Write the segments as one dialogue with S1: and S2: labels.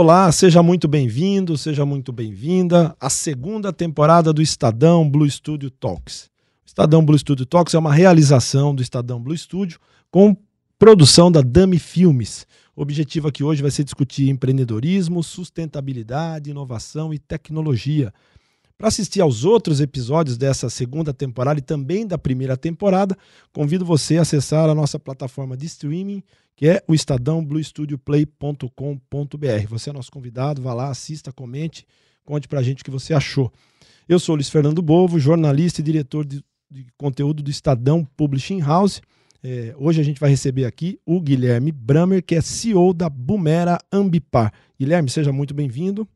S1: Olá, seja muito bem-vindo, seja muito bem-vinda à segunda temporada do Estadão Blue Studio Talks. O Estadão Blue Studio Talks é uma realização do Estadão Blue Studio com produção da Dami Filmes. O objetivo aqui hoje vai ser discutir empreendedorismo, sustentabilidade, inovação e tecnologia. Para assistir aos outros episódios dessa segunda temporada e também da primeira temporada, convido você a acessar a nossa plataforma de streaming que é o Estadão bluestudioplay.com.br. Você é nosso convidado, vá lá, assista, comente, conte pra gente o que você achou. Eu sou Luiz Fernando Bovo, jornalista e diretor de, de conteúdo do Estadão Publishing House. É, hoje a gente vai receber aqui o Guilherme Bramer, que é CEO da Bumera Ambipar. Guilherme, seja muito bem-vindo.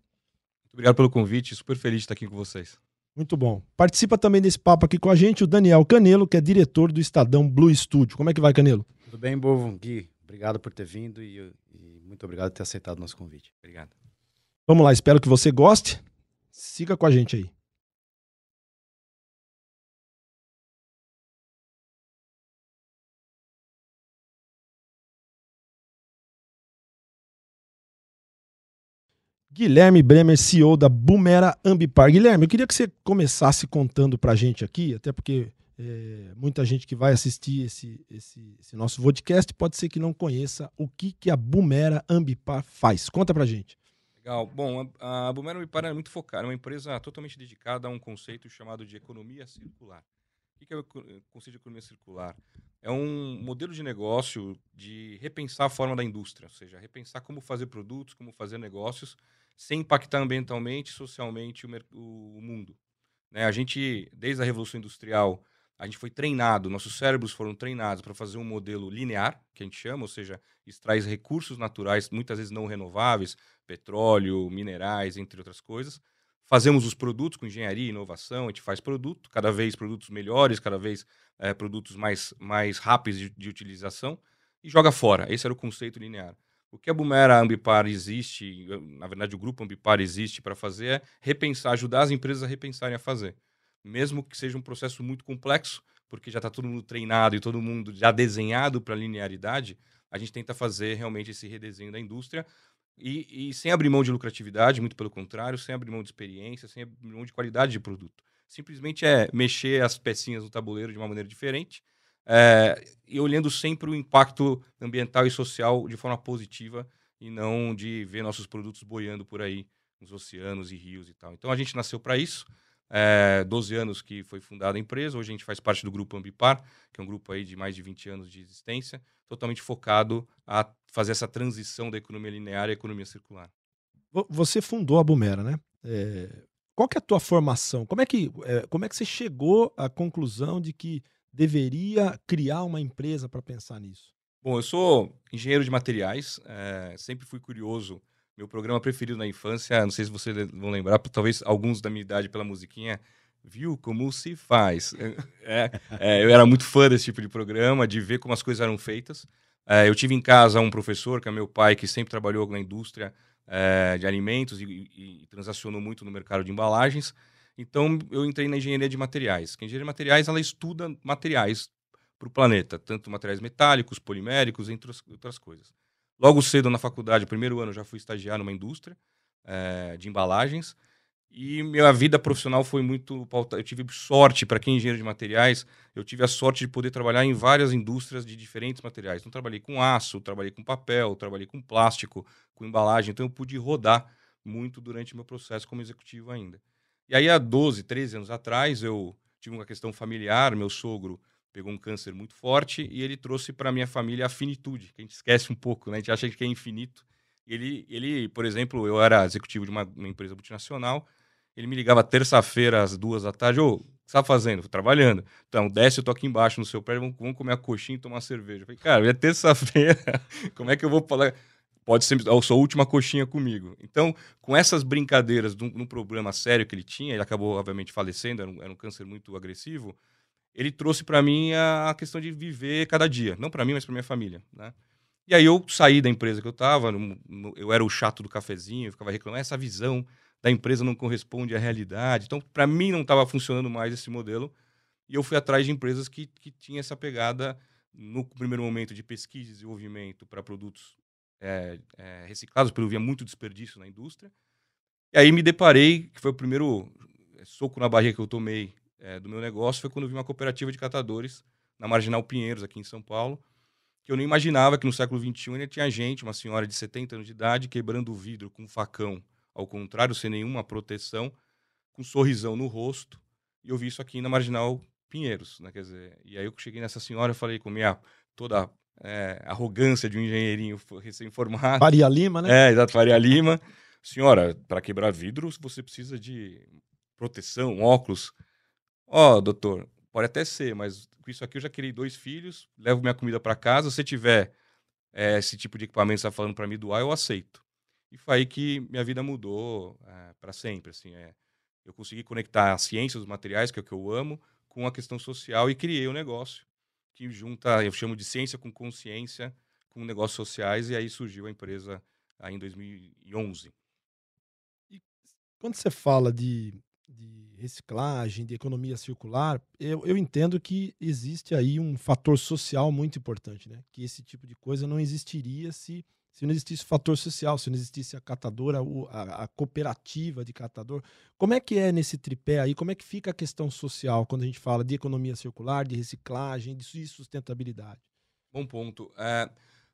S2: Muito obrigado pelo convite, super feliz de estar aqui com vocês.
S1: Muito bom. Participa também desse papo aqui com a gente o Daniel Canelo, que é diretor do Estadão Blue Studio. Como é que vai, Canelo?
S3: Tudo bem, Bovo? Gui, Obrigado por ter vindo e, e muito obrigado por ter aceitado o nosso convite. Obrigado.
S1: Vamos lá, espero que você goste. Siga com a gente aí. Guilherme Bremer, CEO da Bumera Ambipar. Guilherme, eu queria que você começasse contando para a gente aqui, até porque é, muita gente que vai assistir esse, esse, esse, nosso podcast pode ser que não conheça o que, que a Bumera Ambipar faz. Conta pra gente.
S2: Legal. Bom, a, a Bumera Ambipar é muito focada, é uma empresa totalmente dedicada a um conceito chamado de economia circular. O que é o conceito de economia circular? É um modelo de negócio de repensar a forma da indústria, ou seja, repensar como fazer produtos, como fazer negócios, sem impactar ambientalmente, socialmente o, o mundo. Né? A gente, desde a Revolução Industrial, a gente foi treinado, nossos cérebros foram treinados para fazer um modelo linear, que a gente chama, ou seja, extrai recursos naturais, muitas vezes não renováveis, petróleo, minerais, entre outras coisas. Fazemos os produtos com engenharia inovação, a gente faz produto, cada vez produtos melhores, cada vez é, produtos mais, mais rápidos de, de, utilização, e joga fora. Esse era o conceito linear. O que a Bumera Ambipar existe, na verdade o grupo Ambipar existe para fazer é repensar, ajudar as empresas a repensarem a fazer mesmo que seja um processo muito complexo, porque já está todo mundo treinado e todo mundo já desenhado para linearidade, a gente tenta fazer realmente esse redesenho da indústria e, e, sem abrir mão de lucratividade, muito pelo contrário, sem abrir mão de experiência, sem abrir mão de qualidade de produto. Simplesmente é mexer as pecinhas no tabuleiro de uma maneira diferente é, e olhando sempre o impacto ambiental e social de forma positiva e não de ver nossos produtos boiando por aí nos oceanos e rios e tal. Então a gente nasceu para isso é, 12 anos que foi fundada a empresa. Hoje a gente faz parte do grupo Ambipar, que é um grupo aí de mais de 20 anos de existência, totalmente focado a fazer essa transição da economia linear à economia circular.
S1: Você fundou a Bumera, né? É, qual que é a tua formação? Como é, que, é, como é que você chegou à conclusão de que deveria criar uma empresa para pensar nisso?
S2: Bom, eu sou engenheiro de materiais, é, sempre fui curioso meu programa preferido na infância, não sei se vocês vão lembrar, talvez alguns da minha idade pela musiquinha, viu como se faz. É, é, eu era muito fã desse tipo de programa, de ver como as coisas eram feitas. É, eu tive em casa um professor, que é meu pai, que sempre trabalhou na indústria é, de alimentos e, e, e, transacionou muito no mercado de embalagens. Então, eu entrei na engenharia de materiais. A engenharia de materiais, ela estuda materiais para o planeta, tanto materiais metálicos, poliméricos, entre outras coisas. Logo cedo na faculdade, primeiro ano, já fui estagiar numa indústria é, de embalagens. E minha vida profissional foi muito pautada. Eu tive sorte, para quem é engenheiro de materiais, eu tive a sorte de poder trabalhar em várias indústrias de diferentes materiais. Então, trabalhei com aço, trabalhei com papel, trabalhei com plástico, com embalagem. Então, eu pude rodar muito durante meu processo como executivo ainda. E aí, há 12, 13 anos atrás, eu tive uma questão familiar. Meu sogro pegou um câncer muito forte e ele trouxe para minha família a finitude, que a gente esquece um pouco, né? A gente acha que é infinito. Ele, ele por exemplo, eu era executivo de uma, uma empresa multinacional, ele me ligava terça-feira às duas da tarde, ô, o que você tá fazendo? trabalhando. Então, desce, eu tô aqui embaixo no seu prédio, vamos, vamos comer a coxinha e tomar cerveja. Eu falei, cara, é terça-feira, como é que eu vou falar? Pode ser a sua última coxinha comigo. Então, com essas brincadeiras, num, num problema sério que ele tinha, ele acabou, obviamente, falecendo, era um, era um câncer muito agressivo, ele trouxe para mim a questão de viver cada dia. Não para mim, mas para minha família, né? E aí eu saí da empresa que eu estava, eu era o chato do cafezinho, eu ficava reclamando, essa visão da empresa não corresponde à realidade. Então, para mim, não estava funcionando mais esse modelo. E eu fui atrás de empresas que, que tinham essa pegada, no primeiro momento, de pesquisa e desenvolvimento para produtos é, é, reciclados, porque eu via muito desperdício na indústria. E aí me deparei, que foi o primeiro é, soco na barriga que eu tomei é, do meu negócio, foi quando eu vi uma cooperativa de catadores na Marginal Pinheiros, aqui em São Paulo, que eu não imaginava que no século XXI ainda tinha gente, uma senhora de 70 anos de idade, quebrando o vidro com um facão, ao contrário, sem nenhuma proteção, com um sorrisão no rosto, e eu vi isso aqui na Marginal Pinheiros, né? Quer dizer, e aí eu cheguei nessa senhora falei com minha toda é, arrogância de um engenheirinho recém-formado.
S1: Faria Lima, né?
S2: É, exato, Faria Lima. Senhora, para quebrar vidro, você precisa de proteção, óculos. Ó, oh, doutor, pode até ser, mas com isso aqui eu já criei dois filhos, levo minha comida para casa. Se tiver é, esse tipo de equipamento que você está falando para me doar, eu aceito. E foi aí que minha vida mudou é, para sempre. Assim, é, eu consegui conectar a ciência dos materiais, que é o que eu amo, com a questão social e criei um negócio que junta, eu chamo de ciência com consciência, com negócios sociais, e aí surgiu a empresa aí em 2011.
S1: E quando você fala de, de reciclagem, de economia circular, eu, eu entendo que existe aí um fator social muito importante, né? Que esse tipo de coisa não existiria se se não existisse o fator social, se não existisse a catadora, a, a, cooperativa de catador. Como é que é nesse tripé aí? Como é que fica a questão social quando a gente fala de economia circular, de reciclagem, de sustentabilidade?
S2: Bom ponto. É,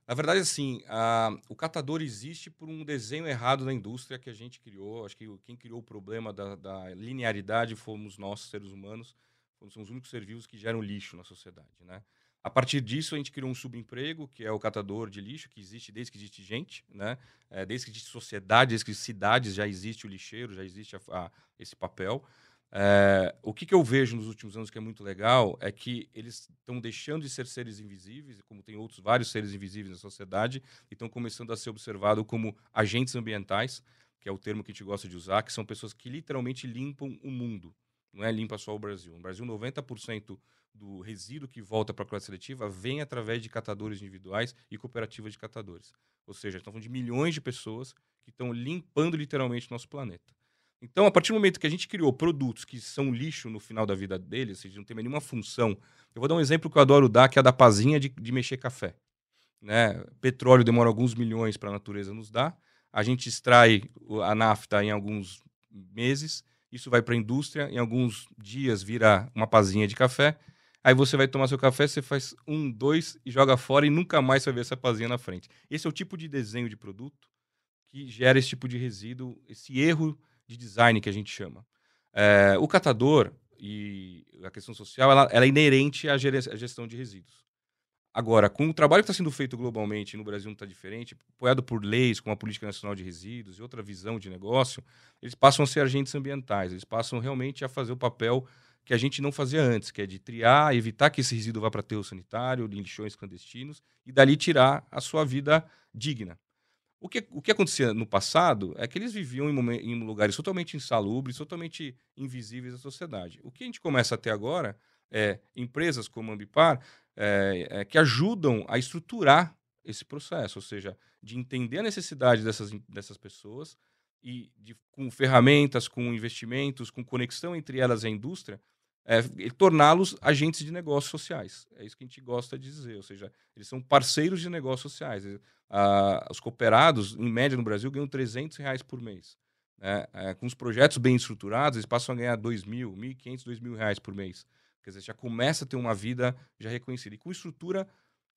S2: na verdade, assim, a, o catador existe por um desenho errado da indústria que a gente criou. Acho que quem criou o problema da, da linearidade fomos nós, seres humanos. Somos os únicos seres vivos que geram lixo na sociedade, né? A partir disso, a gente criou um subemprego, que é o catador de lixo, que existe desde que existe gente, né? É, desde que existe sociedade, desde que cidades já existe o lixeiro, já existe a, a, esse papel. É, o que, que, eu vejo nos últimos anos que é muito legal é que eles estão deixando de ser seres invisíveis, como tem outros vários seres invisíveis na sociedade, e estão começando a ser observados como agentes ambientais, que é o termo que a gente gosta de usar, que são pessoas que literalmente limpam o mundo. Não é limpa só o Brasil. No Brasil, 90% do resíduo que volta para a coleta seletiva vem através de catadores individuais e cooperativas de catadores. Ou seja, estamos falando de milhões de pessoas que estão limpando literalmente nosso planeta. Então, a partir do momento que a gente criou produtos que são lixo no final da vida deles, seja, não tem nenhuma função. Eu vou dar um exemplo que eu adoro dar, que é a da pazinha de, de mexer café. Né? Petróleo demora alguns milhões para a natureza nos dar. A gente extrai a nafta em alguns meses. Isso vai para a indústria. Em alguns dias vira uma pazinha de café. Aí você vai tomar seu café, você faz um, dois e joga fora e nunca mais vai ver essa pazinha na frente. Esse é o tipo de desenho de produto que gera esse tipo de resíduo, esse erro de design que a gente chama. É, o catador e a questão social, ela, ela é inerente à, gestão de resíduos. Agora, com o trabalho que está sendo feito globalmente no Brasil não está diferente, apoiado por leis como a Política Nacional de Resíduos e outra visão de negócio, eles passam a ser agentes ambientais, eles passam realmente a fazer o papel que a gente não fazia antes, que é de triar, evitar que esse resíduo vá para aterro sanitário, lixões clandestinos, e dali tirar a sua vida digna. O que, o que acontecia no passado é que eles viviam em, em lugares totalmente insalubres, totalmente invisíveis à sociedade. O que a gente começa a ter agora é empresas como a Ambipar é, é, que ajudam a estruturar esse processo, ou seja, de entender a necessidade dessas, dessas pessoas e de, com ferramentas, com investimentos, com conexão entre elas e a indústria, é, torná-los agentes de negócios sociais. É isso que a gente gosta de dizer, ou seja, eles são parceiros de negócios sociais. Ah, os cooperados, em média no Brasil, ganham 300 reais por mês. Né? É, com os projetos bem estruturados, eles passam a ganhar 2 mil, 1.500, 2 mil reais por mês. Quer dizer, já começa a ter uma vida já reconhecida. E com estrutura,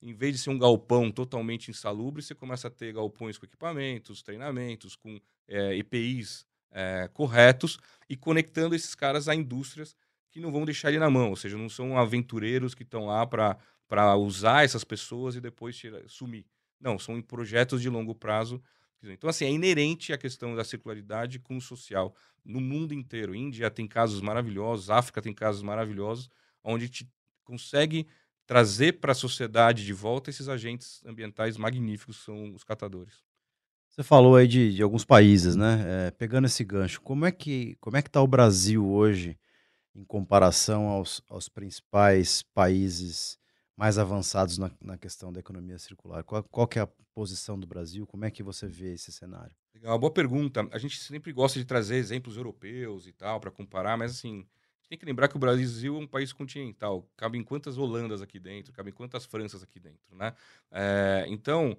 S2: em vez de ser um galpão totalmente insalubre, você começa a ter galpões com equipamentos, treinamentos, com é, EPIs é, corretos e conectando esses caras a indústrias que não vão deixar ele na mão, ou seja, não são aventureiros que estão lá para usar essas pessoas e depois tirar, sumir. Não, são projetos de longo prazo. Então, assim, é inerente a questão da circularidade com o social no mundo inteiro. Índia tem casos maravilhosos, África tem casos maravilhosos, onde te consegue trazer para a sociedade de volta esses agentes ambientais magníficos que são os catadores.
S3: Você falou aí de, de alguns países, né? É, pegando esse gancho, como é que como é que está o Brasil hoje em comparação aos, aos principais países mais avançados na, na questão da economia circular? Qual, qual é a posição do Brasil? Como é que você vê esse cenário?
S2: Legal, boa pergunta. A gente sempre gosta de trazer exemplos europeus e tal para comparar, mas assim, tem que lembrar que o Brasil é um país continental. Cabe em quantas Holandas aqui dentro, cabe em quantas Franças aqui dentro, né? É, então,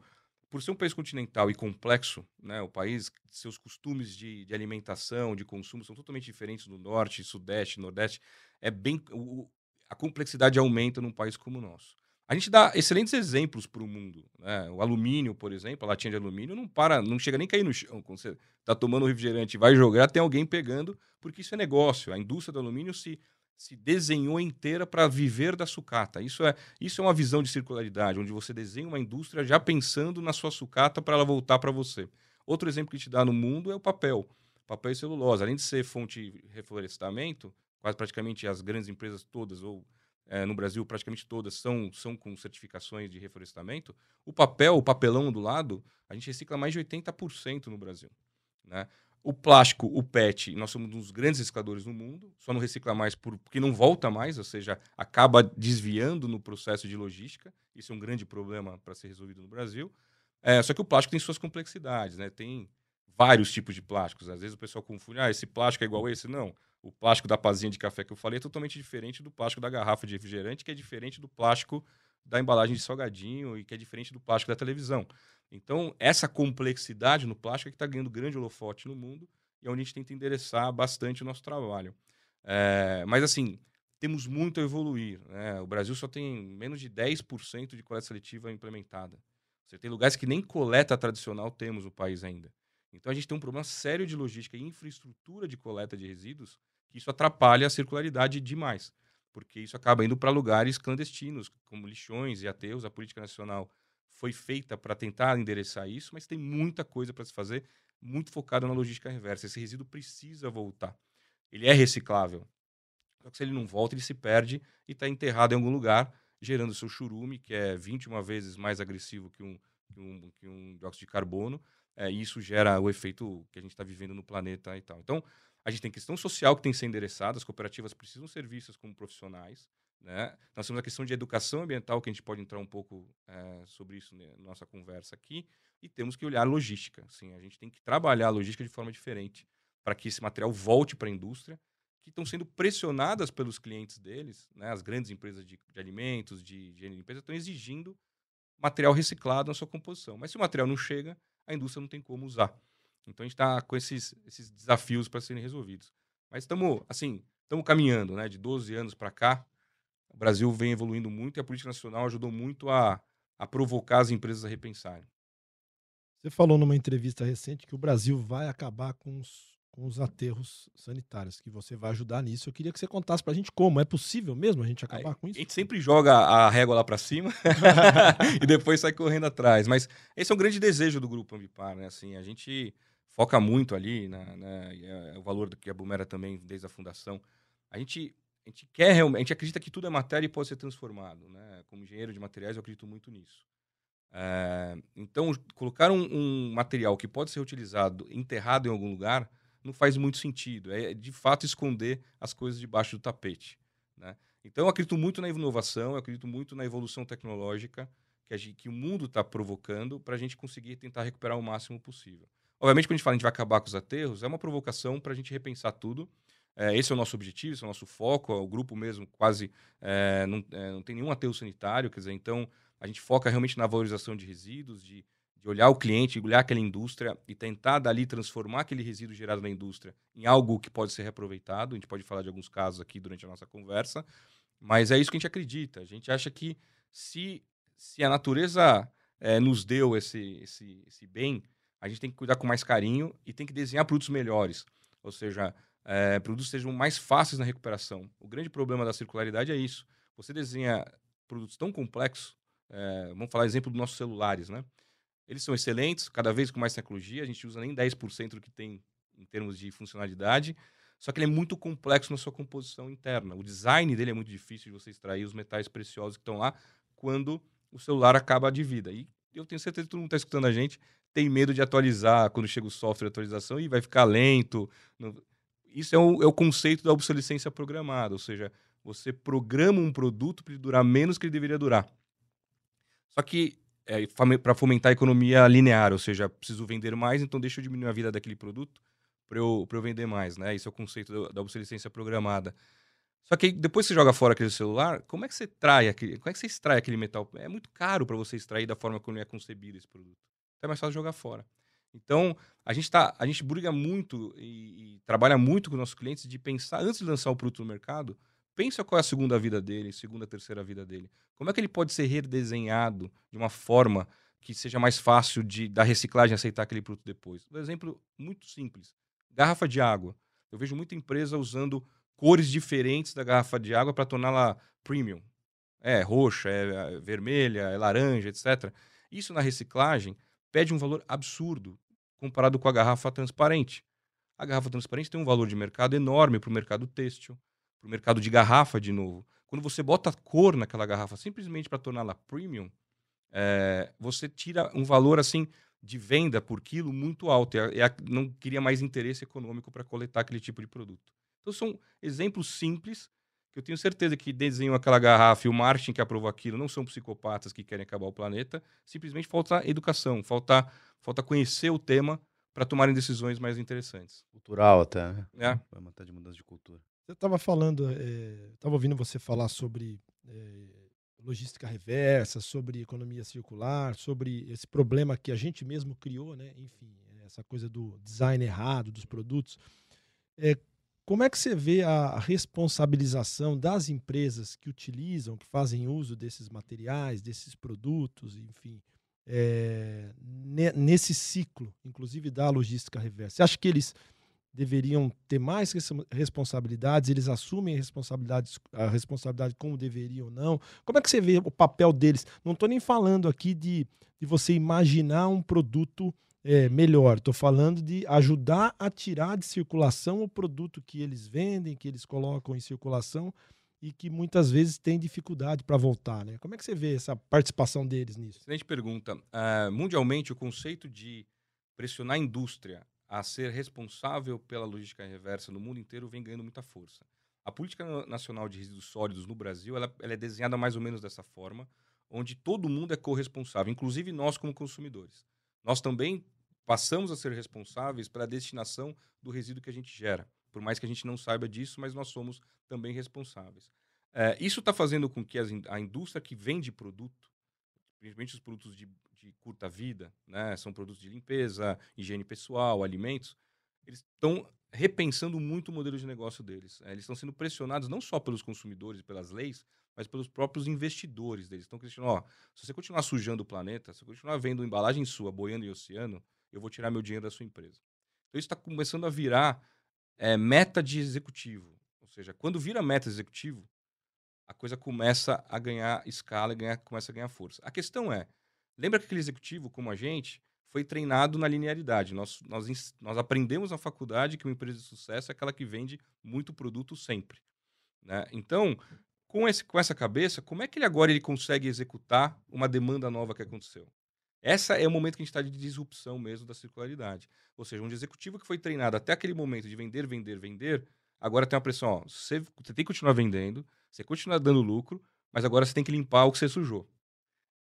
S2: por ser um país continental e complexo, né, o país, seus costumes de, de alimentação, de consumo são totalmente diferentes do norte, sudeste, nordeste. É bem, o, a complexidade aumenta num país como o nosso. A gente dá excelentes exemplos para o mundo. Né? O alumínio, por exemplo, a latinha de alumínio não para, não chega nem a cair no chão. Quando você está tomando um refrigerante e vai jogar, tem alguém pegando, porque isso é negócio. A indústria do alumínio se se desenhou inteira para viver da sucata. Isso é, isso é uma visão de circularidade, onde você desenha uma indústria já pensando na sua sucata para ela voltar para você. Outro exemplo que te dá no mundo é o papel. Papel e celulose. Além de ser fonte de reflorestamento, quase praticamente as grandes empresas todas, ou é, no Brasil praticamente todas, são, são com certificações de reflorestamento. O papel, o papelão do lado, a gente recicla mais de 80% no Brasil. Né? O plástico, o PET, nós somos um dos grandes recicladores do mundo, só não recicla mais porque não volta mais, ou seja, acaba desviando no processo de logística. Isso é um grande problema para ser resolvido no Brasil. É, só que o plástico tem suas complexidades, né? Tem vários tipos de plásticos. Às vezes o pessoal confunde, ah, esse plástico é igual a esse. Não. O plástico da pazinha de café que eu falei é totalmente diferente do plástico da garrafa de refrigerante, que é diferente do plástico da embalagem de salgadinho e que é diferente do plástico da televisão. Então, essa complexidade no plástico é que está ganhando grande holofote no mundo e é onde a gente tenta endereçar bastante o nosso trabalho. É, mas, assim, temos muito a evoluir. Né? O Brasil só tem menos de 10% de coleta seletiva implementada. Você tem lugares que nem coleta tradicional temos no país ainda. Então, a gente tem um problema sério de logística e infraestrutura de coleta de resíduos que isso atrapalha a circularidade demais, porque isso acaba indo para lugares clandestinos, como lixões e aterros. A política nacional foi feita para tentar endereçar isso, mas tem muita coisa para se fazer, muito focada na logística reversa. Esse resíduo precisa voltar. Ele é reciclável. Só que se ele não volta, ele se perde e está enterrado em algum lugar, gerando seu churume, que é 21 vezes mais agressivo que um, que um, que um dióxido de carbono. É, e isso gera o efeito que a gente está vivendo no planeta e tal. Então, a gente tem questão social que tem que ser endereçada, as cooperativas precisam ser vistas como profissionais, né? Nós temos a questão de educação ambiental, que a gente pode entrar um pouco é, sobre isso né, na nossa conversa aqui, e temos que olhar a logística. Assim, a gente tem que trabalhar a logística de forma diferente para que esse material volte para a indústria, que estão sendo pressionadas pelos clientes deles, né? as grandes empresas de, de alimentos, de, de limpeza, estão exigindo material reciclado na sua composição. Mas se o material não chega, a indústria não tem como usar. Então a gente está com esses, esses desafios para serem resolvidos. Mas estamos assim, estamos caminhando, né? De 12 anos para cá, o Brasil vem evoluindo muito e a política nacional ajudou muito a, a provocar as empresas a repensarem.
S1: Você falou numa entrevista recente que o Brasil vai acabar com os, com os aterros sanitários, que você vai ajudar nisso. Eu queria que você contasse para a gente como. É possível mesmo a gente acabar
S2: Aí,
S1: com isso?
S2: A gente sempre joga a régua lá para cima e depois sai correndo atrás. Mas esse é um grande desejo do Grupo Ambipar. Né? Assim, a gente foca muito ali, na, na, é o valor que a Bumera também, desde a fundação. A gente a gente quer realmente, a gente acredita que tudo é matéria e pode ser transformado, né? Como engenheiro de materiais, eu acredito muito nisso. É, então, colocar um, um, material que pode ser utilizado, enterrado em algum lugar, não faz muito sentido. É, de fato, esconder as coisas debaixo do tapete. Né? Então, eu acredito muito na inovação, eu acredito muito na evolução tecnológica que, gente, que o mundo está provocando para a gente conseguir tentar recuperar o máximo possível. Obviamente, quando a gente fala a gente vai acabar com os aterros, é uma provocação para a gente repensar tudo é, esse é o nosso objetivo, esse é o nosso foco. O grupo mesmo quase é, não, é, não tem nenhum aterro sanitário, quer dizer, então a gente foca realmente na valorização de resíduos, de, de olhar o cliente, olhar aquela indústria e tentar dali transformar aquele resíduo gerado na indústria em algo que pode ser reaproveitado. A gente pode falar de alguns casos aqui durante a nossa conversa, mas é isso que a gente acredita. A gente acha que se, se a natureza é, nos deu esse, esse, esse bem, a gente tem que cuidar com mais carinho e tem que desenhar produtos melhores. Ou seja, é, produtos sejam mais fáceis na recuperação. O grande problema da circularidade é isso. Você desenha produtos tão complexos, é, vamos falar exemplo dos nossos celulares, né? Eles são excelentes, cada vez com mais tecnologia, a gente usa nem 10% do que tem em termos de funcionalidade, só que ele é muito complexo na sua composição interna. O design dele é muito difícil de você extrair os metais preciosos que estão lá quando o celular acaba de vida. E eu tenho certeza que todo mundo está escutando a gente tem medo de atualizar quando chega o software de atualização e vai ficar lento. Não isso é o, é o conceito da obsolescência programada, ou seja, você programa um produto para ele durar menos que ele deveria durar. Só que é, para fomentar a economia linear, ou seja, preciso vender mais, então deixa eu diminuir a vida daquele produto para eu, eu vender mais, né? Isso é o conceito da obsolescência programada. Só que depois que você joga fora aquele celular, como é que você trai aquele, como é que você extrai aquele metal? É muito caro para você extrair da forma como é concebido esse produto. então é mais fácil jogar fora. Então, a gente, tá, a gente briga muito e, e trabalha muito com nossos clientes de pensar, antes de lançar o produto no mercado, pensa qual é a segunda vida dele, segunda, terceira vida dele. Como é que ele pode ser redesenhado de uma forma que seja mais fácil de da reciclagem aceitar aquele produto depois? Um exemplo muito simples: garrafa de água. Eu vejo muita empresa usando cores diferentes da garrafa de água para torná-la premium. É roxa, é, é vermelha, é laranja, etc. Isso na reciclagem pede um valor absurdo comparado com a garrafa transparente. A garrafa transparente tem um valor de mercado enorme para o mercado têxtil, para o mercado de garrafa de novo. Quando você bota cor naquela garrafa simplesmente para torná-la premium, é, você tira um valor assim de venda por quilo muito alto. E, e não queria mais interesse econômico para coletar aquele tipo de produto. Então são exemplos simples que eu tenho certeza que desenham aquela garrafa e o marketing que aprovou aquilo não são psicopatas que querem acabar o planeta. Simplesmente falta educação, falta, falta conhecer o tema para tomarem decisões mais interessantes.
S3: Cultural até, né?
S2: É.
S3: Vai matar de mudança de cultura.
S1: Você estava falando, estava é, ouvindo você falar sobre é, logística reversa, sobre economia circular, sobre esse problema que a gente mesmo criou, né? Enfim, essa coisa do design errado dos produtos. É, como é que você vê a responsabilização das empresas que utilizam, que fazem uso desses materiais, desses produtos, enfim, é, nesse ciclo, inclusive da logística reversa? Você acha que eles deveriam ter mais responsabilidades, eles assumem a responsabilidade, a responsabilidade como deveriam ou não? Como é que você vê o papel deles? Não estou nem falando aqui de, de você imaginar um produto é, melhor. Estou falando de ajudar a tirar de circulação o produto que eles vendem, que eles colocam em circulação e que muitas vezes tem dificuldade para voltar. Né? Como é que você vê essa participação deles nisso?
S2: Excelente pergunta. Uh, mundialmente, o conceito de pressionar a indústria a ser responsável pela logística reversa no mundo inteiro vem ganhando muita força. A política nacional de resíduos sólidos no Brasil ela, ela é desenhada mais ou menos dessa forma, onde todo mundo é corresponsável, inclusive nós como consumidores. Nós também passamos a ser responsáveis pela destinação do resíduo que a gente gera. Por mais que a gente não saiba disso, mas nós somos também responsáveis. É, isso está fazendo com que as, a indústria que vende produto, principalmente os produtos de, de, curta vida, né, são produtos de limpeza, higiene pessoal, alimentos, eles estão repensando muito o modelo de negócio deles. É, eles estão sendo pressionados não só pelos consumidores e pelas leis, mas pelos próprios investidores deles. Estão questionando, ó, se você continuar sujando o planeta, se você continuar vendo embalagem sua boiando em oceano, eu vou tirar meu dinheiro da sua empresa. Então isso está começando a virar é, meta de executivo. Ou seja, quando vira meta executivo, a coisa começa a ganhar escala e ganhar, começa a ganhar força. A questão é, lembra que aquele executivo, como a gente, foi treinado na linearidade. Nós, nós, nós aprendemos na faculdade que uma empresa de sucesso é aquela que vende muito produto sempre. Né? Então, com, esse, com essa cabeça, como é que ele agora ele consegue executar uma demanda nova que aconteceu? Essa é o momento que a gente está de disrupção mesmo da circularidade. Ou seja, um executivo que foi treinado até aquele momento de vender, vender, vender, agora tem uma pressão, ó, você, você tem que continuar vendendo, você continua dando lucro, mas agora você tem que limpar o que você sujou.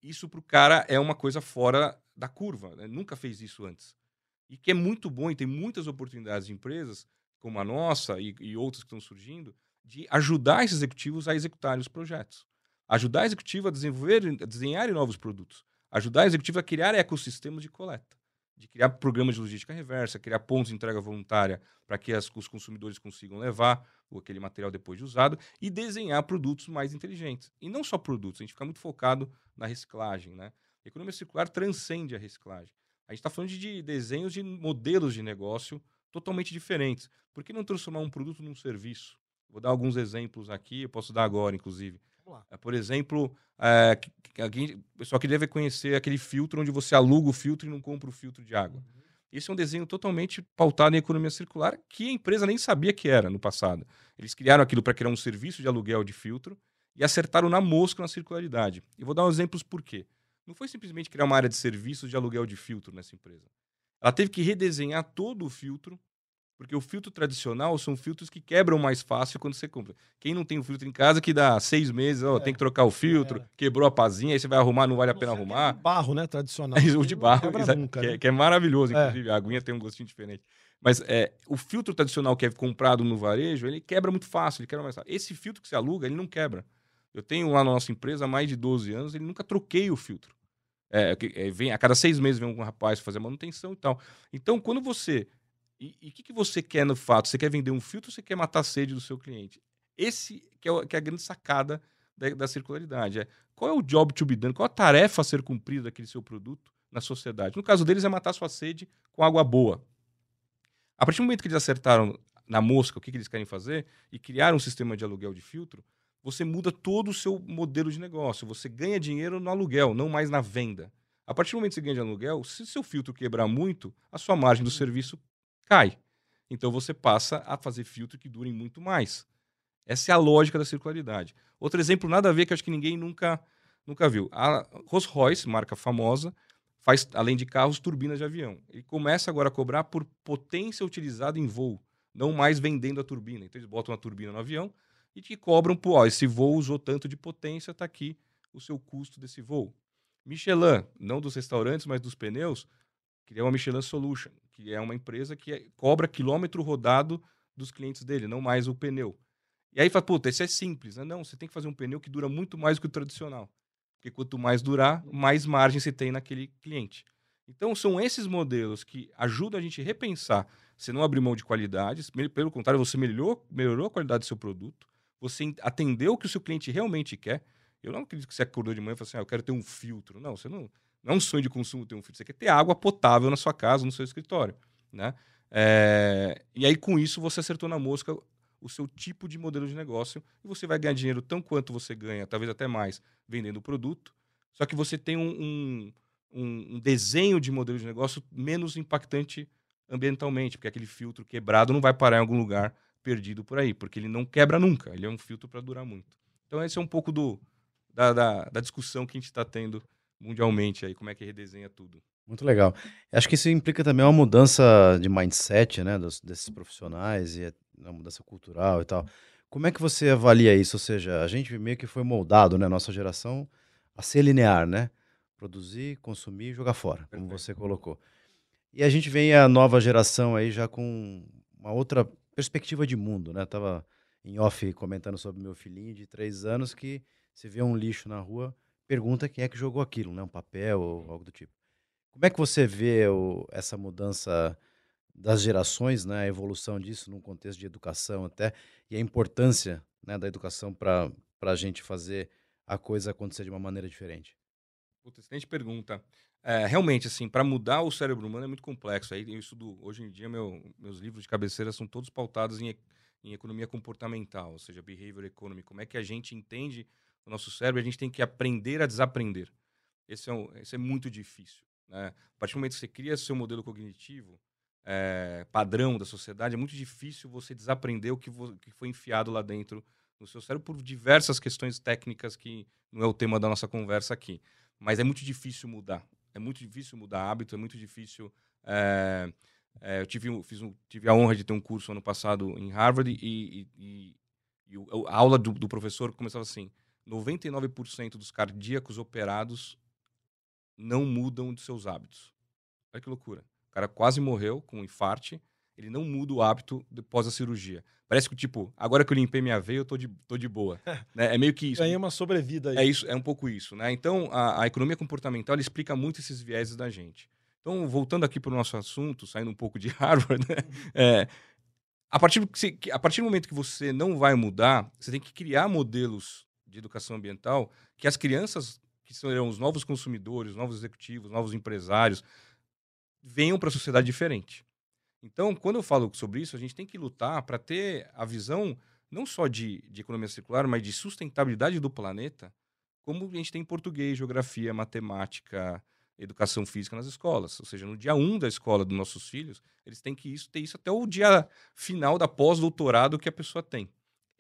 S2: Isso para o cara é uma coisa fora da curva, né? nunca fez isso antes. E que é muito bom e tem muitas oportunidades de empresas, como a nossa e, e outras que estão surgindo, de ajudar esses executivos a executarem os projetos. Ajudar a executiva a desenvolver, a desenhar novos produtos. Ajudar a executiva a criar ecossistemas de coleta. De criar programas de logística reversa, criar pontos de entrega voluntária para que as, os consumidores consigam levar aquele material depois de usado e desenhar produtos mais inteligentes. E não só produtos, a gente fica muito focado na reciclagem. Né? A economia circular transcende a reciclagem. A gente está falando de desenhos de modelos de negócio totalmente diferentes. Por que não transformar um produto num serviço? Vou dar alguns exemplos aqui, eu posso dar agora, inclusive. É, por exemplo, é, o pessoal que deve conhecer aquele filtro onde você aluga o filtro e não compra o filtro de água. Uhum. Esse é um desenho totalmente pautado em economia circular que a empresa nem sabia que era no passado. Eles criaram aquilo para criar um serviço de aluguel de filtro e acertaram na mosca na circularidade. E vou dar uns exemplos por quê. Não foi simplesmente criar uma área de serviços de aluguel de filtro nessa empresa. Ela teve que redesenhar todo o filtro porque o filtro tradicional são filtros que quebram mais fácil quando você compra. Quem não tem o um filtro em casa que dá seis meses, ó, é. tem que trocar o filtro, é. quebrou a pazinha, aí você vai arrumar, não vale a pena arrumar.
S1: De barro, né? Tradicional.
S2: o de barro, nunca, que, é, né? que, é, maravilhoso, é. inclusive. A aguinha tem um gostinho diferente. Mas é, o filtro tradicional que é comprado no varejo, ele quebra muito fácil, ele quebra mais fácil. Esse filtro que você aluga, ele não quebra. Eu tenho lá na nossa empresa há mais de 12 anos, ele nunca troquei o filtro. É, é, vem, a cada seis meses vem um rapaz fazer manutenção e tal. Então, quando você. E o que, que você quer no fato? Você quer vender um filtro ou você quer matar a sede do seu cliente? Esse que é, que é a grande sacada da, da, circularidade. É, qual é o job to be done? Qual a tarefa a ser cumprida daquele seu produto na sociedade? No caso deles, é matar sua sede com água boa. A partir do momento que eles acertaram na mosca o que, que eles querem fazer e criaram um sistema de aluguel de filtro, você muda todo o seu modelo de negócio. Você ganha dinheiro no aluguel, não mais na venda. A partir do momento que você ganha de aluguel, se seu filtro quebrar muito, a sua margem do serviço cai. Então você passa a fazer filtro que durem muito mais. Essa é a lógica da circularidade. Outro exemplo, nada a ver, que acho que ninguém nunca, nunca viu. A Rolls Royce, marca famosa, faz, além de carros, turbinas de avião. Ele começa agora a cobrar por potência utilizada em voo, não mais vendendo a turbina. Então eles botam a turbina no avião, e te cobram por, ó, esse voo usou tanto de potência, está aqui o seu custo desse voo. Michelin, não dos restaurantes, mas dos pneus, criou a Michelin Solution, que é uma empresa que é, cobra quilômetro rodado dos clientes dele, não mais o pneu. E aí fala, puta, isso é simples. Né? Não, você tem que fazer um pneu que dura muito mais do que o tradicional. Porque quanto mais durar, mais margem você tem naquele cliente. Então, são esses modelos que ajudam a gente a repensar. Você não abrir mão de qualidades, pelo contrário, você melhorou, melhorou a qualidade do seu produto, você atendeu o que o seu cliente realmente quer. Eu não acredito que você acordou de manhã e falou assim, ah, eu quero ter um filtro. Não, você não, não é um sonho de consumo ter um filtro. Você quer ter água potável na sua casa, no seu escritório. Né? É... E aí, com isso, você acertou na mosca o seu tipo de modelo de negócio e você vai ganhar dinheiro tão quanto você ganha, talvez até mais, vendendo o produto. Só que você tem um, um, um desenho de modelo de negócio menos impactante ambientalmente, porque aquele filtro quebrado não vai parar em algum lugar perdido por aí, porque ele não quebra nunca, ele é um filtro para durar muito. Então, esse é um pouco do, da, da, da discussão que a gente está tendo mundialmente aí, como é que redesenha tudo.
S3: Muito legal. Acho que isso implica também uma mudança de mindset, né, dos, desses profissionais e uma mudança cultural e tal. Como é que você avalia isso? Ou seja, a gente meio que foi moldado, né, nossa geração, a ser linear, né? Produzir, consumir e jogar fora, como você colocou. E a gente vem a nova geração aí já com uma outra perspectiva de mundo, né? Tava em off comentando sobre meu filhinho de três anos que se vê um lixo na rua, pergunta quem é que jogou aquilo, né? Um papel ou algo do tipo. Como é que você vê o, essa mudança das gerações, né? A evolução disso num contexto de educação até e a importância né, da educação para a gente fazer a coisa acontecer de uma maneira diferente?
S2: Puta, excelente pergunta. É, realmente, assim, para mudar o cérebro humano é muito complexo. Aí eu estudo, hoje em dia, meu, meus livros de cabeceira são todos pautados em, em economia comportamental, ou seja, behavior economy. Como é que a gente entende o nosso cérebro? A gente tem que aprender a desaprender. Esse é, um, esse é muito difícil. Né? A partir do momento que você cria seu modelo cognitivo é, padrão da sociedade, é muito difícil você desaprender o que, que foi enfiado lá dentro no seu cérebro por diversas questões técnicas que não é o tema da nossa conversa aqui. Mas é muito difícil mudar é muito difícil mudar hábito, é muito difícil. É, é, eu tive, fiz um, tive a honra de ter um curso ano passado em Harvard e, e, e a aula do, do, professor começava assim: 99% dos cardíacos operados não mudam de seus hábitos. Olha que loucura. O cara quase morreu com um infarte ele não muda o hábito após a cirurgia. Parece que, tipo, agora que eu limpei minha veia, eu tô de, tô de boa. né? É meio que isso.
S1: Ganhei uma sobrevida aí.
S2: É, isso, é um pouco isso, né? Então, a, a economia comportamental explica muito esses vieses da gente. Então, voltando aqui para o nosso assunto, saindo um pouco de Harvard, né? é, a, partir, a partir do momento que você não vai mudar, você tem que criar modelos de educação ambiental que as crianças, que serão os novos consumidores, novos executivos, novos empresários, venham para a sociedade diferente. Então, quando eu falo sobre isso, a gente tem que lutar para ter a visão não só de, de economia circular, mas de sustentabilidade do planeta, como a gente tem em português, geografia, matemática, educação física nas escolas. Ou seja, no dia 1 um da escola dos nossos filhos, eles têm que isso, ter isso até o dia final da pós-doutorado que a pessoa tem.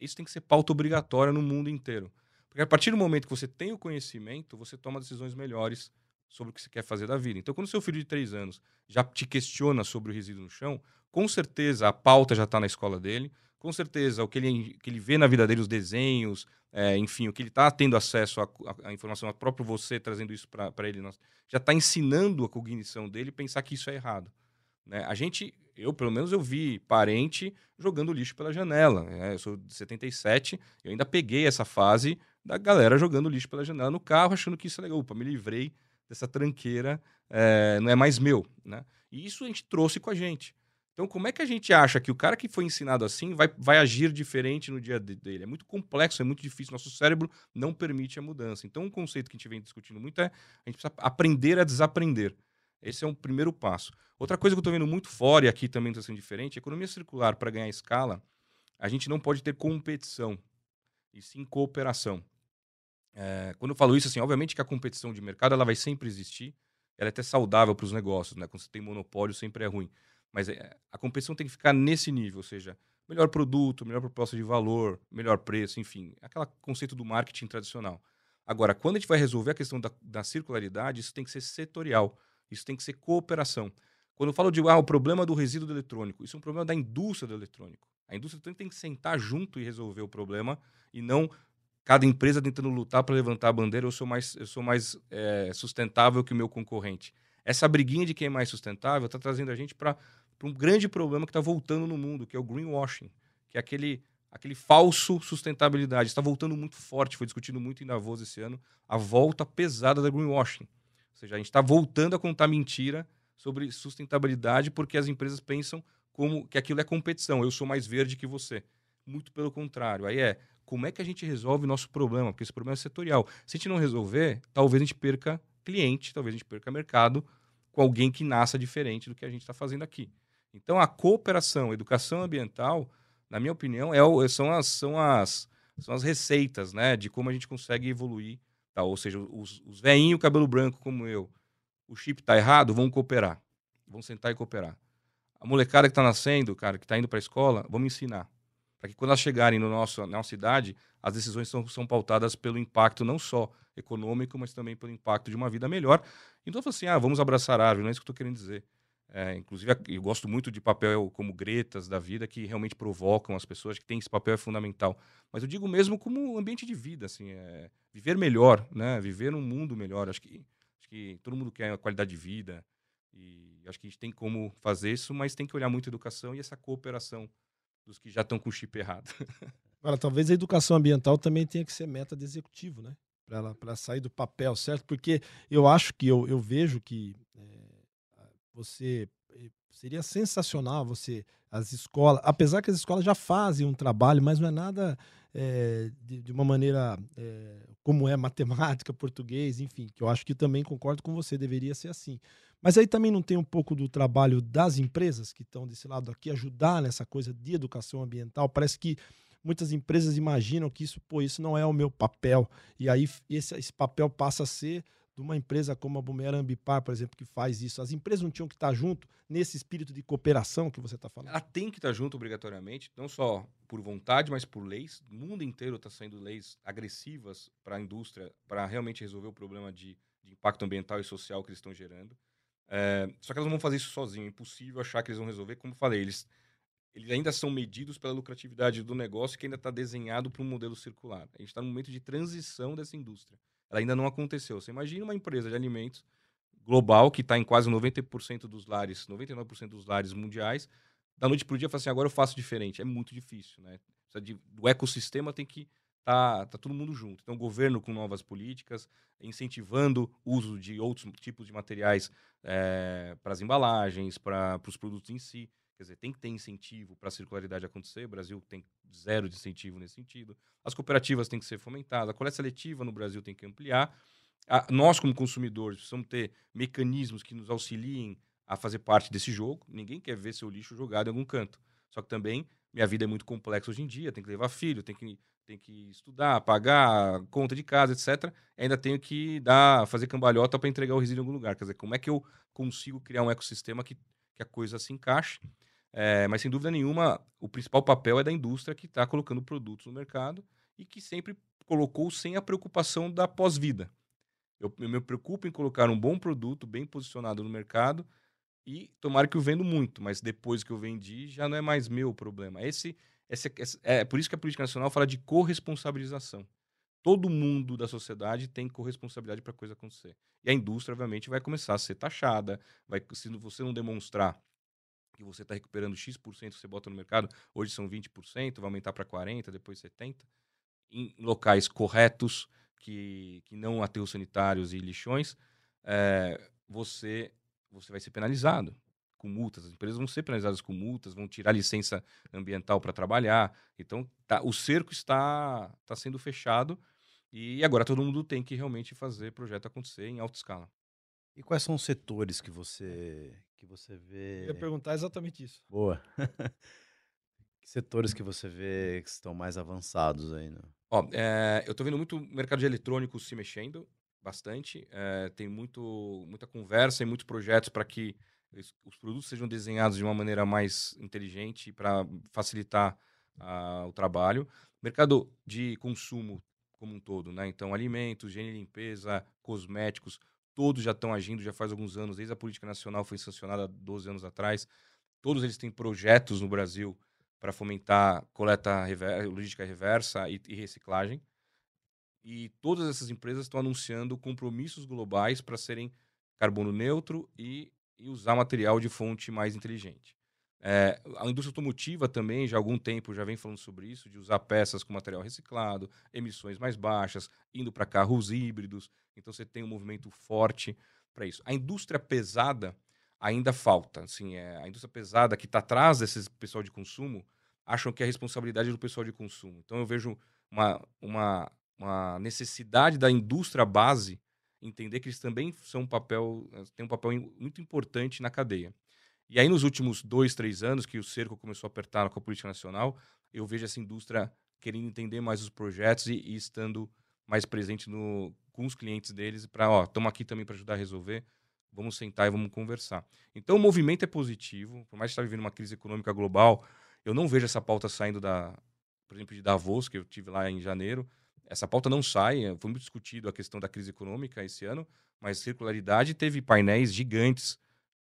S2: Isso tem que ser pauta obrigatória no mundo inteiro. Porque a partir do momento que você tem o conhecimento, você toma decisões melhores sobre o que você quer fazer da vida. Então, quando seu filho de três anos já te questiona sobre o resíduo no chão, com certeza a pauta já está na escola dele, com certeza o que ele, que ele vê na vida dele, os desenhos, é, enfim, o que ele está tendo acesso à informação, a próprio você trazendo isso para ele, já está ensinando a cognição dele pensar que isso é errado. Né? A gente, eu pelo menos eu vi parente jogando lixo pela janela. Né? Eu sou de 77, eu ainda peguei essa fase da galera jogando lixo pela janela no carro, achando que isso é legal. Opa, me livrei dessa tranqueira é, não é mais meu, né? E isso a gente trouxe com a gente. Então, como é que a gente acha que o cara que foi ensinado assim vai, vai agir diferente no dia dele? É muito complexo, é muito difícil. Nosso cérebro não permite a mudança. Então, um conceito que a gente vem discutindo muito é a gente precisa aprender a desaprender. Esse é um primeiro passo. Outra coisa que eu estou vendo muito fora, e aqui também está sendo diferente, economia circular, para ganhar escala, a gente não pode ter competição, e sim cooperação. É, quando eu falo isso, assim, obviamente que a competição de mercado ela vai sempre existir, ela é até saudável para os negócios, né? Quando você tem monopólio, sempre é ruim. Mas é, a competição tem que ficar nesse nível, ou seja, melhor produto, melhor proposta de valor, melhor preço, enfim, aquele conceito do marketing tradicional. Agora, quando a gente vai resolver a questão da, da circularidade, isso tem que ser setorial, isso tem que ser cooperação. Quando eu falo de ah, o problema do resíduo eletrônico, isso é um problema da indústria do eletrônico. A indústria tem que sentar junto e resolver o problema e não cada empresa tentando lutar para levantar a bandeira, eu sou mais, eu sou mais é, sustentável que o meu concorrente. Essa briguinha de quem é mais sustentável está trazendo a gente para um grande problema que está voltando no mundo, que é o greenwashing, que é aquele, aquele falso sustentabilidade. Está voltando muito forte, foi discutido muito em Davos esse ano, a volta pesada da greenwashing. Seja, a gente está voltando a contar mentira sobre sustentabilidade porque as empresas pensam como que aquilo é competição, eu sou mais verde que você. Muito pelo contrário. Aí é como é que a gente resolve o nosso problema, porque esse problema é setorial. Se a gente não resolver, talvez a gente perca cliente, talvez a gente perca mercado com alguém que nasça diferente do que a gente está fazendo aqui. Então, a cooperação, a educação ambiental, na minha opinião, é são, as, são, as, são as receitas né, de como a gente consegue evoluir. Tá? Ou seja, os, os cabelo branco como eu, o chip está errado, vão cooperar. Vão sentar e cooperar. A molecada que está nascendo, cara, que está indo para a escola, vamos ensinar para que quando elas chegarem no nosso, na nossa cidade, as decisões são, são pautadas pelo impacto não só econômico, mas também pelo impacto de uma vida melhor. Então, eu falo assim, ah, vamos abraçar a árvore, não é isso que eu estou querendo dizer. É, inclusive, eu gosto muito de papel como Gretas da vida, que realmente provocam as pessoas, que tem esse papel é fundamental. Mas eu digo mesmo como ambiente de vida, assim, é, viver melhor, né? Viver num mundo melhor. Acho que, acho que todo mundo quer qualidade de vida e acho que a gente tem como fazer isso, mas tem que olhar muito a educação e essa cooperação dos que já estão com o chip errado.
S1: Agora, talvez a educação ambiental também tenha que ser meta de executivo, né? Para sair do papel, certo? Porque eu acho que eu, eu vejo que é, você eh, seria sensacional você as escolas, apesar que as escolas já fazem um trabalho, mas não é nada é, de, de, uma maneira é, como é matemática, português, enfim, que eu acho que também concordo com você, deveria ser assim. Mas aí também não tem um pouco do trabalho das empresas que estão desse lado aqui, ajudar nessa coisa de educação ambiental. Parece que muitas empresas imaginam que isso, pô, isso não é o meu papel. E aí esse, esse papel passa a ser de uma empresa como a Bumerangue Ambipar, por exemplo, que faz isso. As empresas não tinham que estar junto nesse espírito de cooperação que você está falando?
S2: Ela tem que estar junto obrigatoriamente, não só por vontade, mas por leis. O mundo inteiro está saindo leis agressivas para a indústria, para realmente resolver o problema de, de impacto ambiental e social que eles estão gerando. É, só que elas não vão fazer isso sozinho. É impossível achar que eles vão resolver. Como falei, eles, eles ainda são medidos pela lucratividade do negócio que ainda está desenhado para um modelo circular. A gente está no momento de transição dessa indústria. Ela ainda não aconteceu. Você imagina uma empresa de alimentos global que está em quase 90% dos lares, 99% dos lares mundiais, da noite para o dia fala assim, agora eu faço diferente. É muito difícil, né? O ecossistema tem que tá, tá todo mundo junto. Então, o governo com novas políticas, incentivando o uso de outros tipos de materiais é, para as embalagens, para os produtos em si. Quer dizer, tem que ter incentivo para a circularidade acontecer. O Brasil tem zero de incentivo nesse sentido. As cooperativas têm que ser fomentadas. A coleta seletiva no Brasil tem que ampliar. A, nós, como consumidores, precisamos ter mecanismos que nos auxiliem a fazer parte desse jogo. Ninguém quer ver seu lixo jogado em algum canto. Só que também minha vida é muito complexa hoje em dia, tem que levar filho, tem que, tem que estudar, pagar conta de casa, etc. Ainda tenho que dar, fazer cambalhota para entregar o resíduo em algum lugar. Quer dizer, como é que eu consigo criar um ecossistema que, que a coisa se encaixe? É, mas sem dúvida nenhuma, o principal papel é da indústria que está colocando produtos no mercado e que sempre colocou sem a preocupação da pós-vida. Eu, eu me preocupo em colocar um bom produto bem posicionado no mercado e tomara que eu vendo muito, mas depois que eu vendi já não é mais meu problema. Esse, esse, esse é por isso que a política nacional fala de corresponsabilização. Todo mundo da sociedade tem corresponsabilidade para a coisa acontecer. E a indústria, obviamente, vai começar a ser taxada. Vai, se você não demonstrar que você está recuperando X%, você bota no mercado, hoje são 20%, vai aumentar para 40%, depois 70%, em locais corretos, que, que não aterros sanitários e lixões, é, você, você vai ser penalizado com multas. As empresas vão ser penalizadas com multas, vão tirar licença ambiental para trabalhar. Então, tá, o cerco está, está sendo fechado e agora todo mundo tem que realmente fazer projeto acontecer em alta escala.
S3: E quais são os setores que você que você vê?
S1: Eu ia perguntar exatamente isso.
S3: Boa. que setores que você vê que estão mais avançados aí? Né?
S2: Ó, é, eu estou vendo muito mercado de eletrônicos se mexendo bastante. É, tem muito, muita conversa e muitos projetos para que os produtos sejam desenhados de uma maneira mais inteligente para facilitar uh, o trabalho. Mercado de consumo como um todo, né? Então, alimentos, higiene e limpeza, cosméticos, todos já estão agindo já faz alguns anos, desde a política nacional foi sancionada 12 anos atrás. Todos eles têm projetos no Brasil para fomentar coleta rever logística reversa e, e reciclagem. E todas essas empresas estão anunciando compromissos globais para serem carbono neutro e e usar material de fonte mais inteligente. É, a indústria automotiva também, já há algum tempo, já vem falando sobre isso, de usar peças com material reciclado, emissões mais baixas, indo para carros híbridos. Então você tem um movimento forte para isso. A indústria pesada ainda falta. Assim, é, a indústria pesada que está atrás desse pessoal de consumo acham que é a responsabilidade do pessoal de consumo. Então eu vejo uma, uma, uma necessidade da indústria base entender que eles também são um papel, eh, têm um papel muito importante na cadeia. E aí, nos últimos dois, três anos, que o cerco começou a apertar com a política nacional, eu vejo essa indústria querendo entender mais os projetos e, e estando mais presente no, com os clientes deles para, ó, estamos aqui também para ajudar a resolver, vamos sentar e vamos conversar. Então, o movimento é positivo, por mais que está vivendo uma crise econômica global, eu não vejo essa pauta saindo da, por exemplo, de Davos, que eu tive lá em janeiro, essa pauta não sai, eh, foi muito discutido a questão da crise econômica esse ano, mas circularidade teve painéis gigantes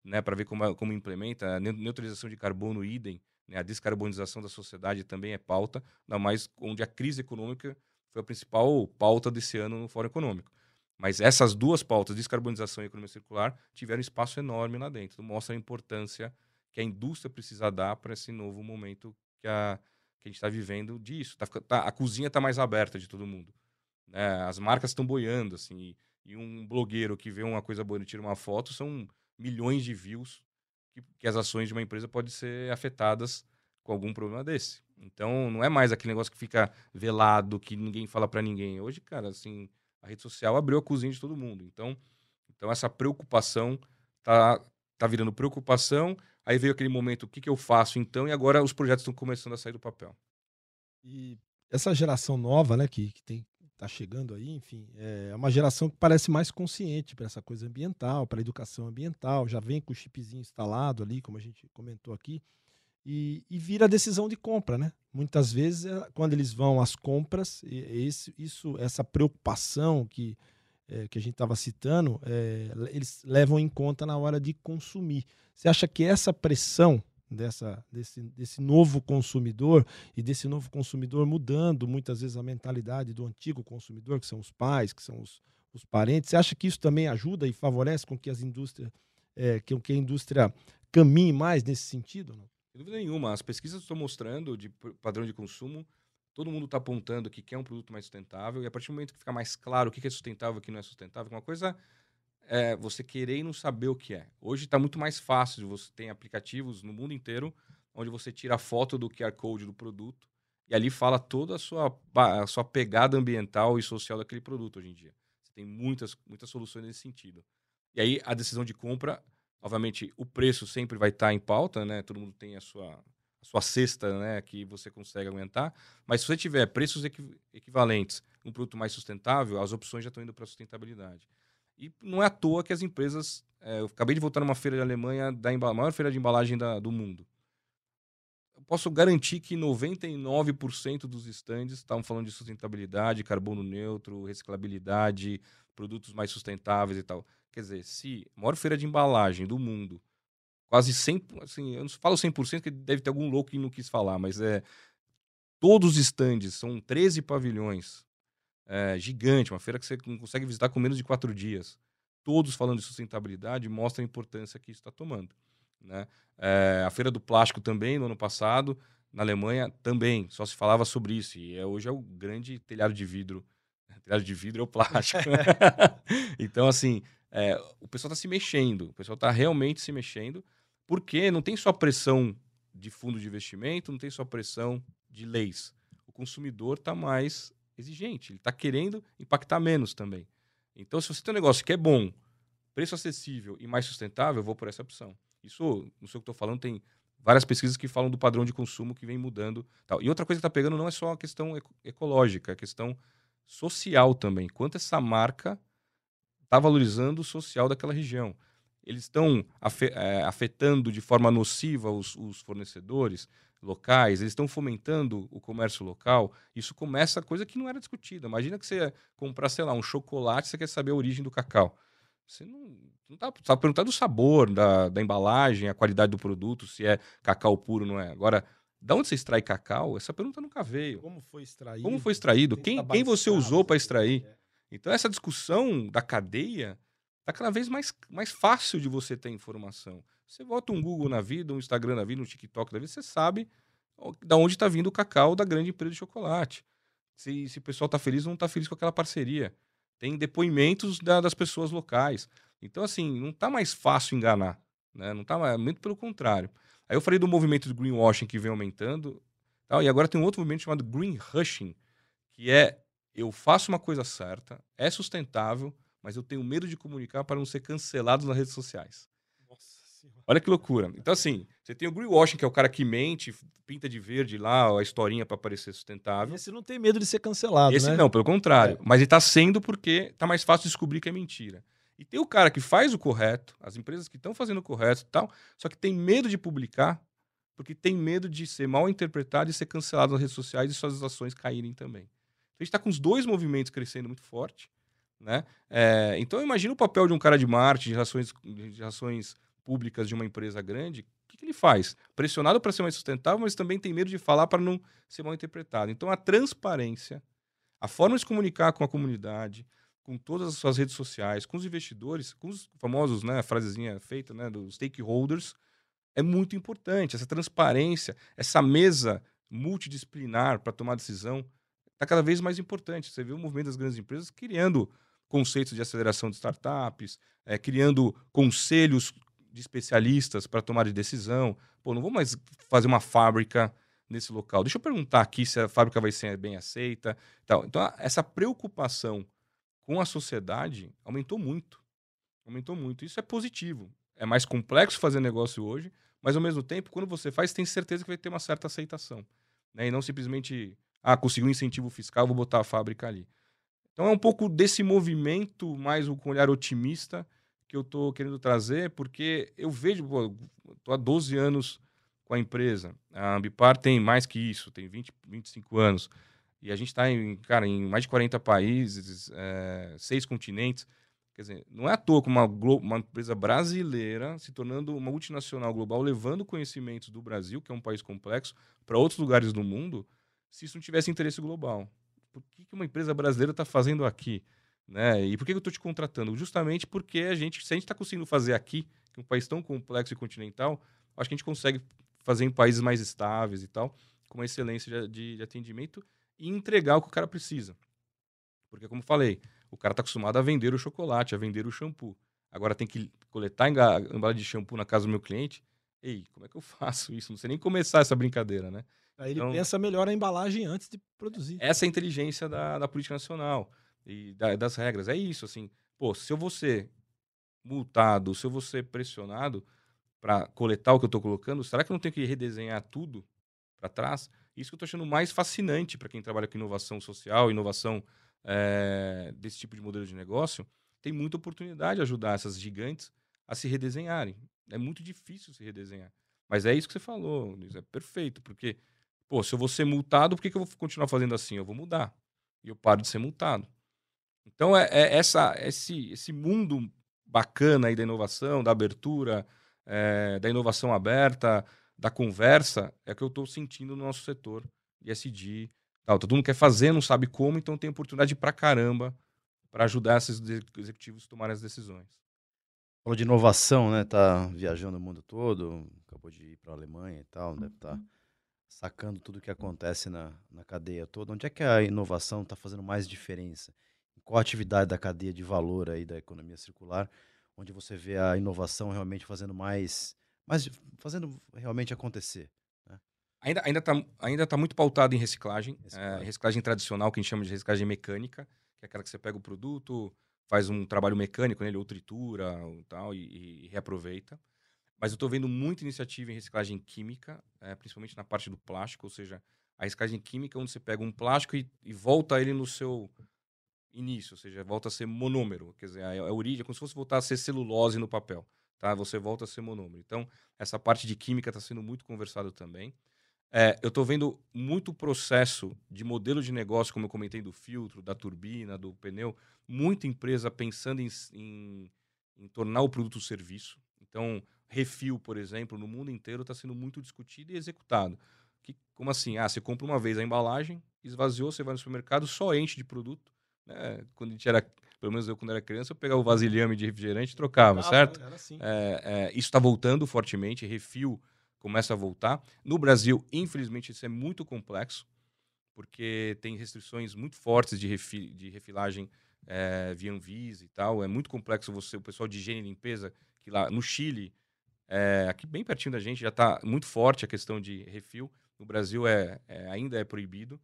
S2: né, para ver como, como implementa. A neutralização de carbono, idem, né, a descarbonização da sociedade também é pauta, ainda mais onde a crise econômica foi a principal pauta desse ano no Fórum Econômico. Mas essas duas pautas, descarbonização e economia circular, tiveram espaço enorme lá dentro. Mostra a importância que a indústria precisa dar para esse novo momento que a, que a gente está vivendo disso. Tá, tá, a cozinha está mais aberta de todo mundo. Né? As marcas estão boiando, assim. E, e, um blogueiro que vê uma coisa boa e tira uma foto são milhões de views que, que, as ações de uma empresa podem ser afetadas com algum problema desse. Então, não é mais aquele negócio que fica velado, que ninguém fala para ninguém. Hoje, cara, assim, a rede social abriu a cozinha de todo mundo. Então, então essa preocupação tá, tá virando preocupação Aí veio aquele momento, o que, que eu faço então? E agora os projetos estão começando a sair do papel.
S1: E essa geração nova, né, que, que tem tá chegando aí, enfim, é uma geração que parece mais consciente para essa coisa ambiental, para a educação ambiental, já vem com o chipzinho instalado ali, como a gente comentou aqui, e, e vira a decisão de compra, né? Muitas vezes, é, quando eles vão às compras, esse, isso, essa preocupação que, é, que a gente estava citando, é, eles levam em conta na hora de consumir. Você acha que essa pressão dessa, desse, desse novo consumidor e desse novo consumidor mudando muitas vezes a mentalidade do antigo consumidor, que são os pais, que são os, os parentes, você acha que isso também ajuda e favorece com que as indústrias, é, que, que a indústria caminhe mais nesse sentido? Não?
S2: Sem dúvida nenhuma. As pesquisas estão mostrando de padrão de consumo, todo mundo está apontando que quer um produto mais sustentável, e a partir do momento que fica mais claro o que é sustentável e o que não é sustentável, uma coisa é, você querer e não saber o que é. Hoje está muito mais fácil, você tem aplicativos no mundo inteiro onde você tira a foto do QR Code do produto e ali fala toda a sua, a sua pegada ambiental e social daquele produto hoje em dia. Você tem muitas, muitas soluções nesse sentido. E aí a decisão de compra, obviamente, o preço sempre vai estar tá em pauta, né? Todo mundo tem a sua, a sua cesta, né? Que você consegue aguentar. Mas se você tiver preços equivalentes, um produto mais sustentável, as opções já estão indo para a sustentabilidade. E não é à toa que as empresas. É, eu acabei de voltar numa feira de Alemanha, da maior feira de embalagem da, do mundo. Eu posso garantir que 99% dos estandes estavam falando de sustentabilidade, carbono neutro, reciclabilidade, produtos mais sustentáveis e tal. Quer dizer, se a maior feira de embalagem do mundo, quase 100%, assim, eu não falo 100% porque deve ter algum louco que não quis falar, mas é todos os estandes, são 13 pavilhões, é, gigante, uma feira que você consegue visitar com menos de quatro dias. Todos falando de sustentabilidade mostram a importância que isso está tomando. Né? É, a Feira do Plástico também, no ano passado, na Alemanha, também, só se falava sobre isso. E é, hoje é o grande telhado de vidro. telhado de vidro é o plástico. então, assim, é, o pessoal está se mexendo, o pessoal está realmente se mexendo, porque não tem só pressão de fundo de investimento, não tem só pressão de leis. O consumidor está mais exigente, ele está querendo impactar menos também. Então, se você tem um negócio que é bom, preço acessível e mais sustentável, eu vou por essa opção. Isso, não sei o que estou falando, tem várias pesquisas que falam do padrão de consumo que vem mudando. Tal. E outra coisa que está pegando não é só a questão ecológica, é a questão social também. Quanto essa marca está valorizando o social daquela região. Eles estão é, afetando de forma nociva os, os fornecedores locais, eles estão fomentando o comércio local. Isso começa coisa que não era discutida. Imagina que você comprar, sei lá, um chocolate, você quer saber a origem do cacau. Você não, não tá, tá perguntando o sabor da, da embalagem, a qualidade do produto, se é cacau puro ou não é. Agora, da onde você extrai cacau? Essa pergunta nunca veio.
S1: Como foi extraído?
S2: Como foi extraído? Quem, quem você usou para extrair? É. Então, essa discussão da cadeia está cada vez mais, mais fácil de você ter informação. Você bota um Google na vida, um Instagram na vida, um TikTok na vida, você sabe da onde está vindo o cacau da grande empresa de chocolate. Se, se o pessoal está feliz ou não está feliz com aquela parceria. Tem depoimentos da, das pessoas locais. Então, assim, não está mais fácil enganar. Né? Não tá mais, muito pelo contrário. Aí eu falei do movimento do greenwashing que vem aumentando. Tal, e agora tem um outro movimento chamado green hushing, que é eu faço uma coisa certa, é sustentável, mas eu tenho medo de comunicar para não ser cancelado nas redes sociais. Olha que loucura. Então, assim, você tem o greenwashing, que é o cara que mente, pinta de verde lá a historinha para parecer sustentável.
S1: Esse não tem medo de ser cancelado,
S2: Esse
S1: né?
S2: não, pelo contrário. É. Mas ele está sendo porque está mais fácil descobrir que é mentira. E tem o cara que faz o correto, as empresas que estão fazendo o correto e tal, só que tem medo de publicar, porque tem medo de ser mal interpretado e ser cancelado nas redes sociais e suas ações caírem também. Então, a gente está com os dois movimentos crescendo muito forte. Né? É, então imagina o papel de um cara de marketing, de relações, de relações públicas de uma empresa grande, o que, que ele faz? Pressionado para ser mais sustentável, mas também tem medo de falar para não ser mal interpretado. Então, a transparência, a forma de se comunicar com a comunidade, com todas as suas redes sociais, com os investidores, com os famosos, né, a frasezinha feita, né, dos stakeholders, é muito importante. Essa transparência, essa mesa multidisciplinar para tomar decisão, está cada vez mais importante. Você vê o movimento das grandes empresas criando conceitos de aceleração de startups, é, criando conselhos de especialistas para tomar de decisão. Pô, não vou mais fazer uma fábrica nesse local. Deixa eu perguntar aqui se a fábrica vai ser bem aceita. Tal. Então, essa preocupação com a sociedade aumentou muito. Aumentou muito. Isso é positivo. É mais complexo fazer negócio hoje, mas ao mesmo tempo, quando você faz, tem certeza que vai ter uma certa aceitação. Né? E não simplesmente, ah, conseguiu um incentivo fiscal, vou botar a fábrica ali. Então é um pouco desse movimento, mais com um olhar otimista, que eu estou querendo trazer, porque eu vejo, estou há 12 anos com a empresa. A Ambipar tem mais que isso, tem 20, 25 anos. E a gente está em, cara, em mais de 40 países, é, seis continentes. Quer dizer, não é à toa que uma, uma empresa brasileira se tornando uma multinacional global, levando conhecimentos do Brasil, que é um país complexo, para outros lugares do mundo, se isso não tivesse interesse global. Por que, que uma empresa brasileira está fazendo aqui? Né? E por que eu estou te contratando? Justamente porque a gente, se a gente está conseguindo fazer aqui, que é um país tão complexo e continental, acho que a gente consegue fazer em países mais estáveis e tal, com uma excelência de, de atendimento e entregar o que o cara precisa. Porque, como falei, o cara está acostumado a vender o chocolate, a vender o shampoo. Agora tem que coletar a embalagem de shampoo na casa do meu cliente. Ei, como é que eu faço isso? Não sei nem começar essa brincadeira, né?
S1: Aí ele então, pensa melhor a embalagem antes de produzir.
S2: Essa é a inteligência da, da política nacional e da, das regras. É isso, assim. Pô, se eu vou ser multado, se eu vou ser pressionado para coletar o que eu estou colocando, será que eu não tenho que redesenhar tudo para trás? Isso que eu estou achando mais fascinante para quem trabalha com inovação social, inovação é, desse tipo de modelo de negócio. Tem muita oportunidade de ajudar essas gigantes a se redesenharem. É muito difícil se redesenhar. Mas é isso que você falou, Luiz, é perfeito, porque, pô, se eu vou ser multado, por que, que eu vou continuar fazendo assim? Eu vou mudar. E eu paro de ser multado. Então, é, é essa, esse, esse mundo bacana aí da inovação, da abertura, é, da inovação aberta, da conversa, é o que eu estou sentindo no nosso setor de SD. Tal. Todo mundo quer fazer, não sabe como, então tem oportunidade pra caramba para ajudar esses executivos a tomarem as decisões.
S3: Falou de inovação, né? Tá viajando o mundo todo, acabou de ir para a Alemanha e tal, deve estar tá sacando tudo o que acontece na, na cadeia toda. Onde é que a inovação está fazendo mais diferença? Qual atividade da cadeia de valor aí da economia circular, onde você vê a inovação realmente fazendo mais, mais fazendo realmente acontecer? Né?
S2: Ainda ainda está ainda tá muito pautado em reciclagem, reciclagem. É, reciclagem tradicional que a gente chama de reciclagem mecânica, que é aquela que você pega o produto, faz um trabalho mecânico nele, ou tritura ou tal, e, e reaproveita. Mas eu estou vendo muita iniciativa em reciclagem química, é, principalmente na parte do plástico, ou seja, a reciclagem química é onde você pega um plástico e, e volta ele no seu início, ou seja, volta a ser monômero, quer dizer, a, origem é como se fosse voltar a ser celulose no papel, tá? Você volta a ser monômero. Então, essa parte de química está sendo muito conversado também. É, eu estou vendo muito processo de modelo de negócio, como eu comentei, do filtro, da turbina, do pneu, muita empresa pensando em, em, em tornar o produto serviço. Então, refil, por exemplo, no mundo inteiro está sendo muito discutido e executado. Que, como assim? Ah, você compra uma vez a embalagem, esvaziou, você vai no supermercado, só enche de produto. Né? Quando a gente era, pelo menos eu quando era criança, eu pegava o vasilhame de refrigerante e trocava, certo? Assim. É, é, isso está voltando fortemente, refil começa a voltar. No Brasil, infelizmente, isso é muito complexo, porque tem restrições muito fortes de, refi de refilagem é, via Anvisa e tal. É muito complexo você, o pessoal de higiene e limpeza, que lá no Chile, é, aqui bem pertinho da gente, já está muito forte a questão de refil. No Brasil é, é, ainda é proibido,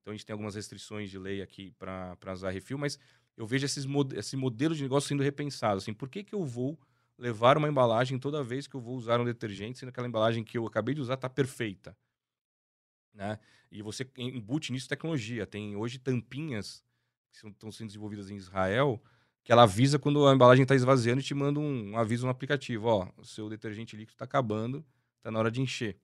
S2: então a gente tem algumas restrições de lei aqui para usar refil, mas eu vejo esses esse modelo de negócio sendo repensado. Assim, por que, que eu vou levar uma embalagem toda vez que eu vou usar um detergente, sendo aquela embalagem que eu acabei de usar está perfeita? Né? E você embute nisso tecnologia. Tem hoje tampinhas que estão sendo desenvolvidas em Israel que ela avisa quando a embalagem está esvaziando e te manda um, um, aviso no aplicativo. Ó, o seu detergente líquido está acabando, está na hora de encher.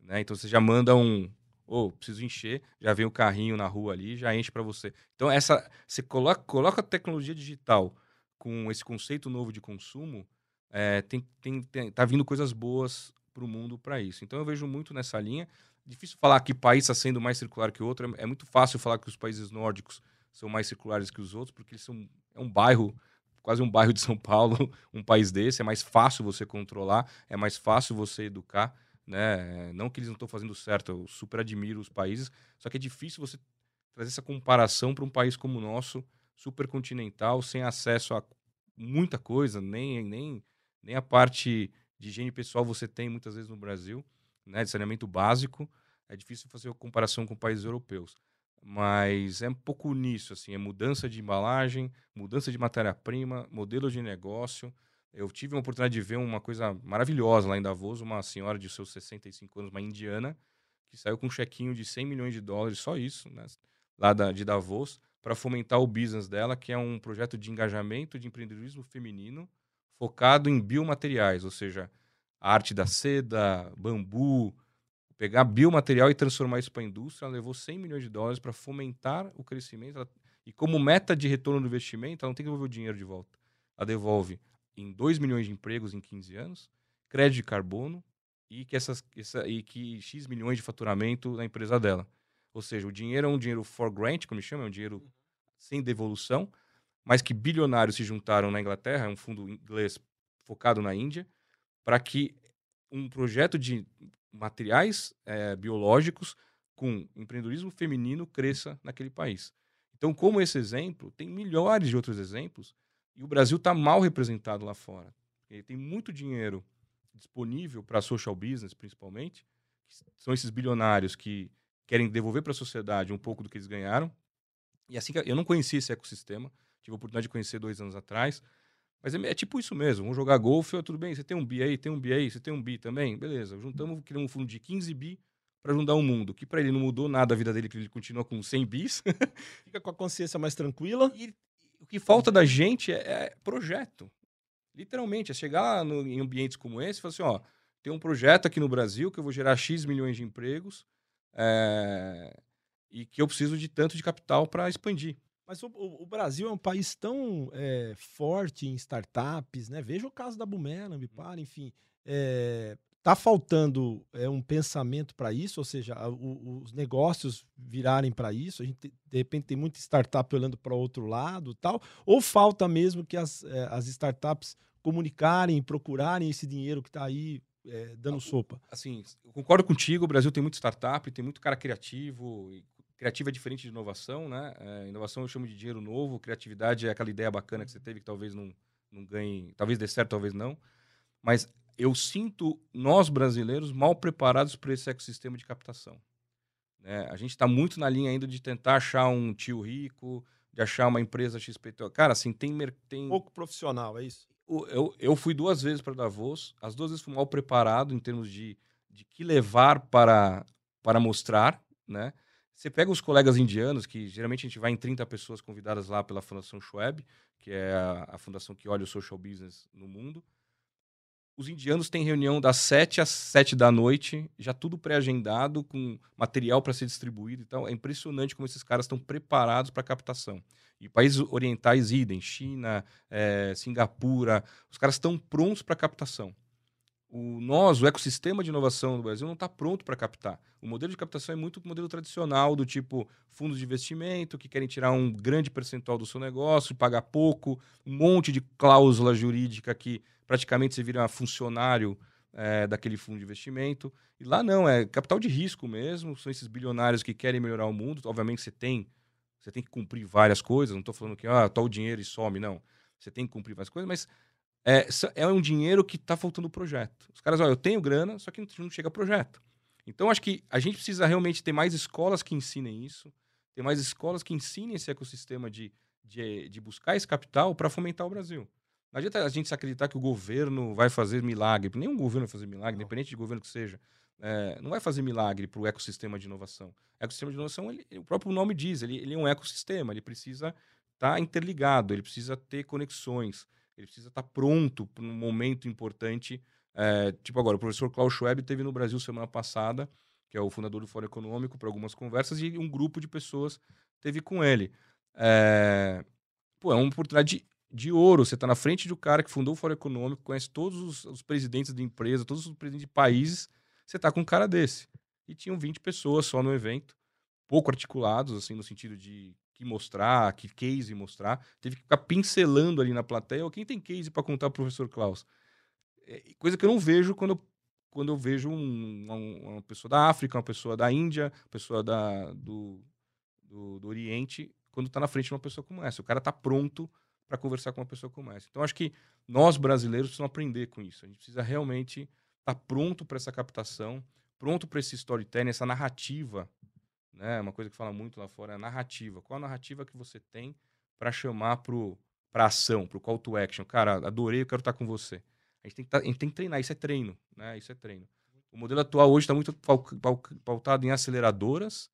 S2: Né? Então você já manda um, ou oh, preciso encher, já vem o carrinho na rua ali, já enche para você. Então essa, você coloca, coloca a tecnologia digital com esse conceito novo de consumo, é, tem, tem, tem, tá vindo coisas boas para o mundo para isso. Então eu vejo muito nessa linha. Difícil falar que país está sendo mais circular que outro. É, é muito fácil falar que os países nórdicos são mais circulares que os outros, porque eles são é um bairro, quase um bairro de São Paulo, um país desse, é mais fácil você controlar, é mais fácil você educar, né? Não que eles não estão fazendo certo, eu super admiro os países, só que é difícil você trazer essa comparação para um país como o nosso, super continental, sem acesso a muita coisa, nem, nem, nem a parte de higiene pessoal você tem muitas vezes no Brasil, né, de saneamento básico, é difícil fazer a comparação com países europeus. Mas é um pouco nisso, assim, é mudança de embalagem, mudança de matéria-prima, modelo de negócio. Eu tive a oportunidade de ver uma coisa maravilhosa lá em Davos, uma senhora de seus 65 anos, uma indiana, que saiu com um chequinho de 100 milhões de dólares, só isso, né, lá da, de Davos, para fomentar o business dela, que é um projeto de engajamento de empreendedorismo feminino focado em biomateriais, ou seja, arte da seda, bambu, pegar biomaterial e transformar isso para a indústria, ela levou 100 milhões de dólares para fomentar o crescimento. Ela, e como meta de retorno do investimento, ela não tem que devolver o dinheiro de volta. Ela devolve em 2 milhões de empregos em 15 anos, crédito de carbono e que, essas, essa, e que X milhões de faturamento na empresa dela. Ou seja, o dinheiro é um dinheiro for grant, como chama, é um dinheiro sem devolução, mas que bilionários se juntaram na Inglaterra, é um fundo inglês focado na Índia, para que um projeto de materiais é, biológicos com empreendedorismo feminino cresça naquele país. Então, como esse exemplo, tem milhares de outros exemplos e o Brasil está mal representado lá fora. Ele tem muito dinheiro disponível para social business, principalmente, que são esses bilionários que querem devolver para a sociedade um pouco do que eles ganharam. E assim eu não conhecia esse ecossistema, tive a oportunidade de conhecer dois anos atrás. Mas é, é, tipo isso mesmo. Vamos jogar golfe, tudo bem, você tem um bi aí, tem um bi aí, você tem um bi também? Beleza, juntamos, criamos um fundo de 15 bi para ajudar o mundo. Que para ele não mudou nada a vida dele, que ele continua com 100 bis.
S1: Fica com a consciência mais tranquila.
S2: E o que falta da gente é, é projeto. Literalmente, é chegar no, em ambientes como esse e falar assim: ó, tem um projeto aqui no Brasil que eu vou gerar X milhões de empregos é, e que eu preciso de tanto de capital para expandir.
S1: Mas o, o, Brasil é um país tão é, forte em startups, né? Veja o caso da Bumerangue, uhum. para, enfim. É, tá faltando é, um pensamento para isso, ou seja, a, o, os negócios virarem para isso. A gente de repente tem muita startup olhando para outro lado, tal. Ou falta mesmo que as, é, as startups comunicarem, procurarem esse dinheiro que está aí é, dando sopa.
S2: Assim, eu concordo contigo. O Brasil tem muita startup, tem muito cara criativo, criativa é diferente de inovação, né? É, inovação eu chamo de dinheiro novo, criatividade é aquela ideia bacana que você teve que talvez não, não ganhe, talvez dê certo, talvez não. Mas eu sinto nós brasileiros mal preparados para esse ecossistema de captação. Né? A gente está muito na linha ainda de tentar achar um tio rico, de achar uma empresa XPTO. Cara, assim, tem... tem...
S1: Pouco profissional, é isso?
S2: Eu, eu fui duas vezes para Davos, as duas vezes fui mal preparado em termos de, de que levar para, para mostrar, né? Você pega os colegas indianos, que geralmente a gente vai em 30 pessoas convidadas lá pela Fundação Schwab, que é a, a fundação que olha o social business no mundo. Os indianos têm reunião das 7 às 7 da noite, já tudo pré-agendado, com material para ser distribuído. Então, é impressionante como esses caras estão preparados para captação. E países orientais, idem, China, é, Singapura, os caras estão prontos para captação o nós, o ecossistema de inovação do Brasil não está pronto para captar. O modelo de captação é muito o modelo tradicional do tipo fundos de investimento que querem tirar um grande percentual do seu negócio, pagar pouco, um monte de cláusula jurídica que praticamente você vira funcionário é, daquele fundo de investimento. E lá não, é capital de risco mesmo, são esses bilionários que querem melhorar o mundo. Obviamente você tem, você tem que cumprir várias coisas, não estou falando que ah, tá o dinheiro e some, não. Você tem que cumprir várias coisas, mas é, é um dinheiro que está faltando projeto. Os caras, olha, eu tenho grana, só que não chega projeto. Então, acho que a gente precisa realmente ter mais escolas que ensinem isso, ter mais escolas que ensinem esse ecossistema de, de, de buscar esse capital para fomentar o Brasil. Não adianta a gente acreditar que o governo vai fazer milagre. Nenhum governo vai fazer milagre, não. independente de governo que seja. É, não vai fazer milagre para o ecossistema de inovação. O ecossistema de inovação, ele, o próprio nome diz, ele, ele é um ecossistema, ele precisa estar tá interligado, ele precisa ter conexões. Ele precisa estar tá pronto para um momento importante. É, tipo agora, o professor Klaus Schwab teve no Brasil semana passada, que é o fundador do Fórum Econômico, para algumas conversas, e um grupo de pessoas teve com ele. É, pô, é uma oportunidade de, ouro. Você está na frente do cara que fundou o Fórum Econômico, conhece todos os, os presidentes de empresa, todos os presidentes de países. Você está com um cara desse. E tinham 20 pessoas só no evento, pouco articulados, assim, no sentido de que mostrar, que case mostrar. Teve que ficar pincelando ali na plateia. Quem tem case para contar pro professor Klaus? É, coisa que eu não vejo quando eu, quando eu vejo um, uma, uma, pessoa da África, uma pessoa da Índia, uma pessoa da, do, do, do Oriente, quando está na frente de uma pessoa como essa. O cara está pronto para conversar com uma pessoa como essa. Então, acho que nós, brasileiros, precisamos aprender com isso. A gente precisa realmente estar tá pronto para essa captação, pronto para esse storytelling, essa narrativa né? Uma coisa que fala muito lá fora é a narrativa. Qual a narrativa que você tem para chamar para ação, para o call to action? Cara, adorei, eu quero estar com você. A gente, tem que tá, a gente tem que treinar, isso é treino, né? Isso é treino. O modelo atual hoje está muito pautado em aceleradoras,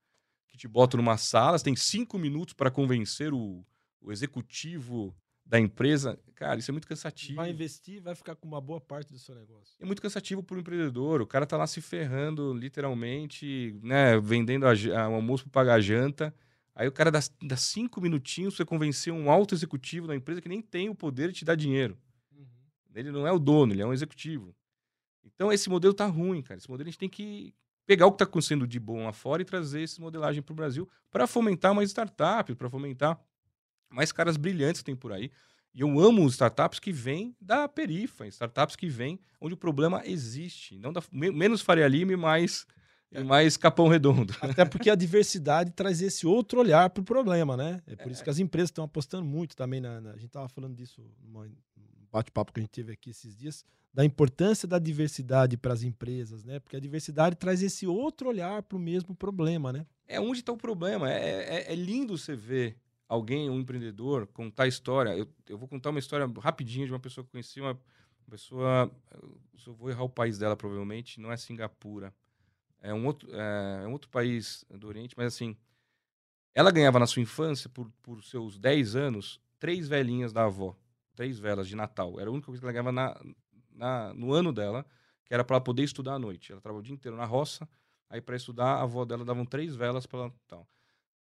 S2: que te botam numa sala, você tem cinco minutos para convencer o, o executivo da empresa, cara, isso é muito cansativo.
S1: Vai investir, vai ficar com uma boa parte do seu negócio.
S2: É muito cansativo para o empreendedor. O cara tá lá se ferrando, literalmente, né, vendendo a, a, o almoço para pagar a janta. Aí o cara dá, dá cinco minutinhos para convencer um alto executivo da empresa que nem tem o poder de te dar dinheiro. Uhum. Ele não é o dono, ele é um executivo. Então esse modelo tá ruim, cara. Esse modelo a gente tem que pegar o que está acontecendo de bom lá fora e trazer essa modelagem para o Brasil para fomentar mais startups, para fomentar mais caras brilhantes que tem por aí. E eu amo startups que vêm da perifa, startups que vêm onde o problema existe. Não da, menos Faria Lima e mais, é. e mais Capão Redondo.
S1: Até porque a diversidade traz esse outro olhar para o problema, né? É por é. isso que as empresas estão apostando muito também. Na, na a gente estava falando disso no bate-papo que a gente teve aqui esses dias, da importância da diversidade para as empresas, né? Porque a diversidade traz esse outro olhar para o mesmo problema, né?
S2: É onde está o problema. É, é, é lindo você ver alguém, um empreendedor, contar história. Eu, eu vou contar uma história rapidinho de uma pessoa que eu conheci, uma pessoa. Eu vou errar o país dela, provavelmente, não é Singapura. É um outro, é, é um outro país do Oriente, mas assim. Ela ganhava na sua infância, por, por seus 10 anos, três velhinhas da avó. Três velas de Natal. Era a única coisa que ela ganhava na, na, no ano dela, que era para ela poder estudar à noite. Ela trabalhava o dia inteiro na roça, aí para estudar, a avó dela davam três velas para ela. Tal.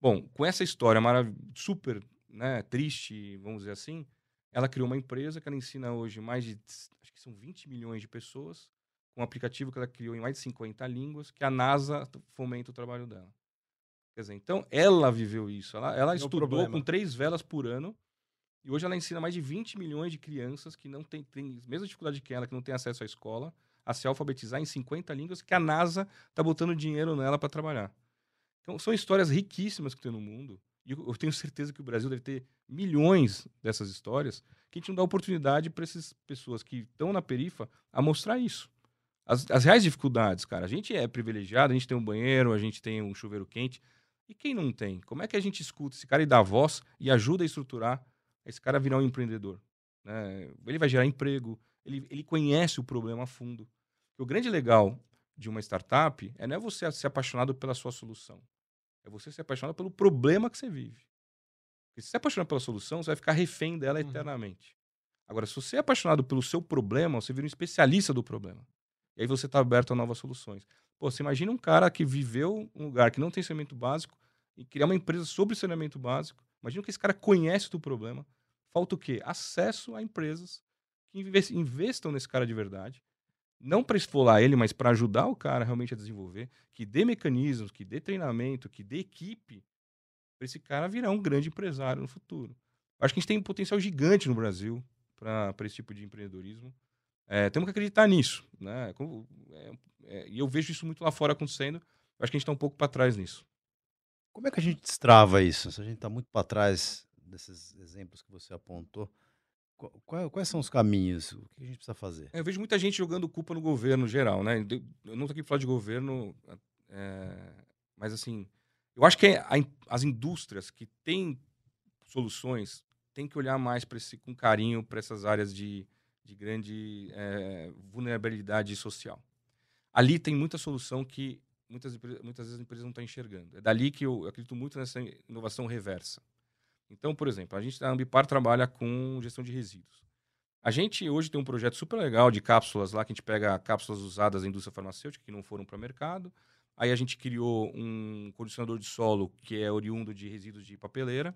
S2: Bom, com essa história marav super né, triste, vamos dizer assim, ela criou uma empresa que ela ensina hoje mais de, acho que são 20 milhões de pessoas, com um aplicativo que ela criou em mais de 50 línguas, que a NASA fomenta o trabalho dela. Quer dizer, então ela viveu isso. Ela, ela estudou problema. com três velas por ano e hoje ela ensina mais de 20 milhões de crianças que não têm, mesma dificuldade que ela, que não tem acesso à escola, a se alfabetizar em 50 línguas, que a NASA está botando dinheiro nela para trabalhar. Então, são histórias riquíssimas que tem no mundo. E eu tenho certeza que o Brasil deve ter milhões dessas histórias que a gente não dá oportunidade para essas pessoas que estão na perifa a mostrar isso. As, as, reais dificuldades, cara. A gente é privilegiado, a gente tem um banheiro, a gente tem um chuveiro quente. E quem não tem? Como é que a gente escuta esse cara e dá voz e ajuda a estruturar esse cara a virar um empreendedor? Né? Ele vai gerar emprego, ele, ele conhece o problema a fundo. O grande legal de uma startup é não é você ser apaixonado pela sua solução. É você ser apaixonado pelo problema que você vive. Porque se você é apaixonado pela solução, você vai ficar refém dela uhum. eternamente. Agora, se você é apaixonado pelo seu problema, você vira um especialista do problema. E aí você está aberto a novas soluções. Pô, você imagina um cara que viveu um lugar que não tem saneamento básico e criar uma empresa sobre saneamento básico. Imagina que esse cara conhece do problema. Falta o quê? Acesso a empresas que investam nesse cara de verdade. Não para esfolar ele, mas para ajudar o cara realmente a desenvolver, que dê mecanismos, que dê treinamento, que dê equipe para esse cara virar um grande empresário no futuro. Acho que a gente tem um potencial gigante no Brasil para esse tipo de empreendedorismo. É, temos que acreditar nisso. Né? É, é, e eu vejo isso muito lá fora acontecendo. Acho que a gente está um pouco para trás nisso.
S3: Como é que a gente destrava isso? Se a gente está muito para trás desses exemplos que você apontou, quais são os caminhos? O que a gente precisa fazer?
S2: É, eu vejo muita gente jogando culpa no governo geral, né? Eu não estou aqui para falar de governo, é, mas assim, eu acho que a, as indústrias que têm soluções têm que olhar mais esse, com carinho para essas áreas de, de grande é, vulnerabilidade social. Ali tem muita solução que muitas, muitas vezes as empresas não estão enxergando. É dali que eu acredito muito nessa inovação reversa. Então, por exemplo, a gente, a Ambipar trabalha com gestão de resíduos. A gente hoje tem um projeto super legal de cápsulas lá, que a gente pega cápsulas usadas na indústria farmacêutica que não foram para o mercado. Aí a gente criou um condicionador de solo que é oriundo de resíduos de papeleira.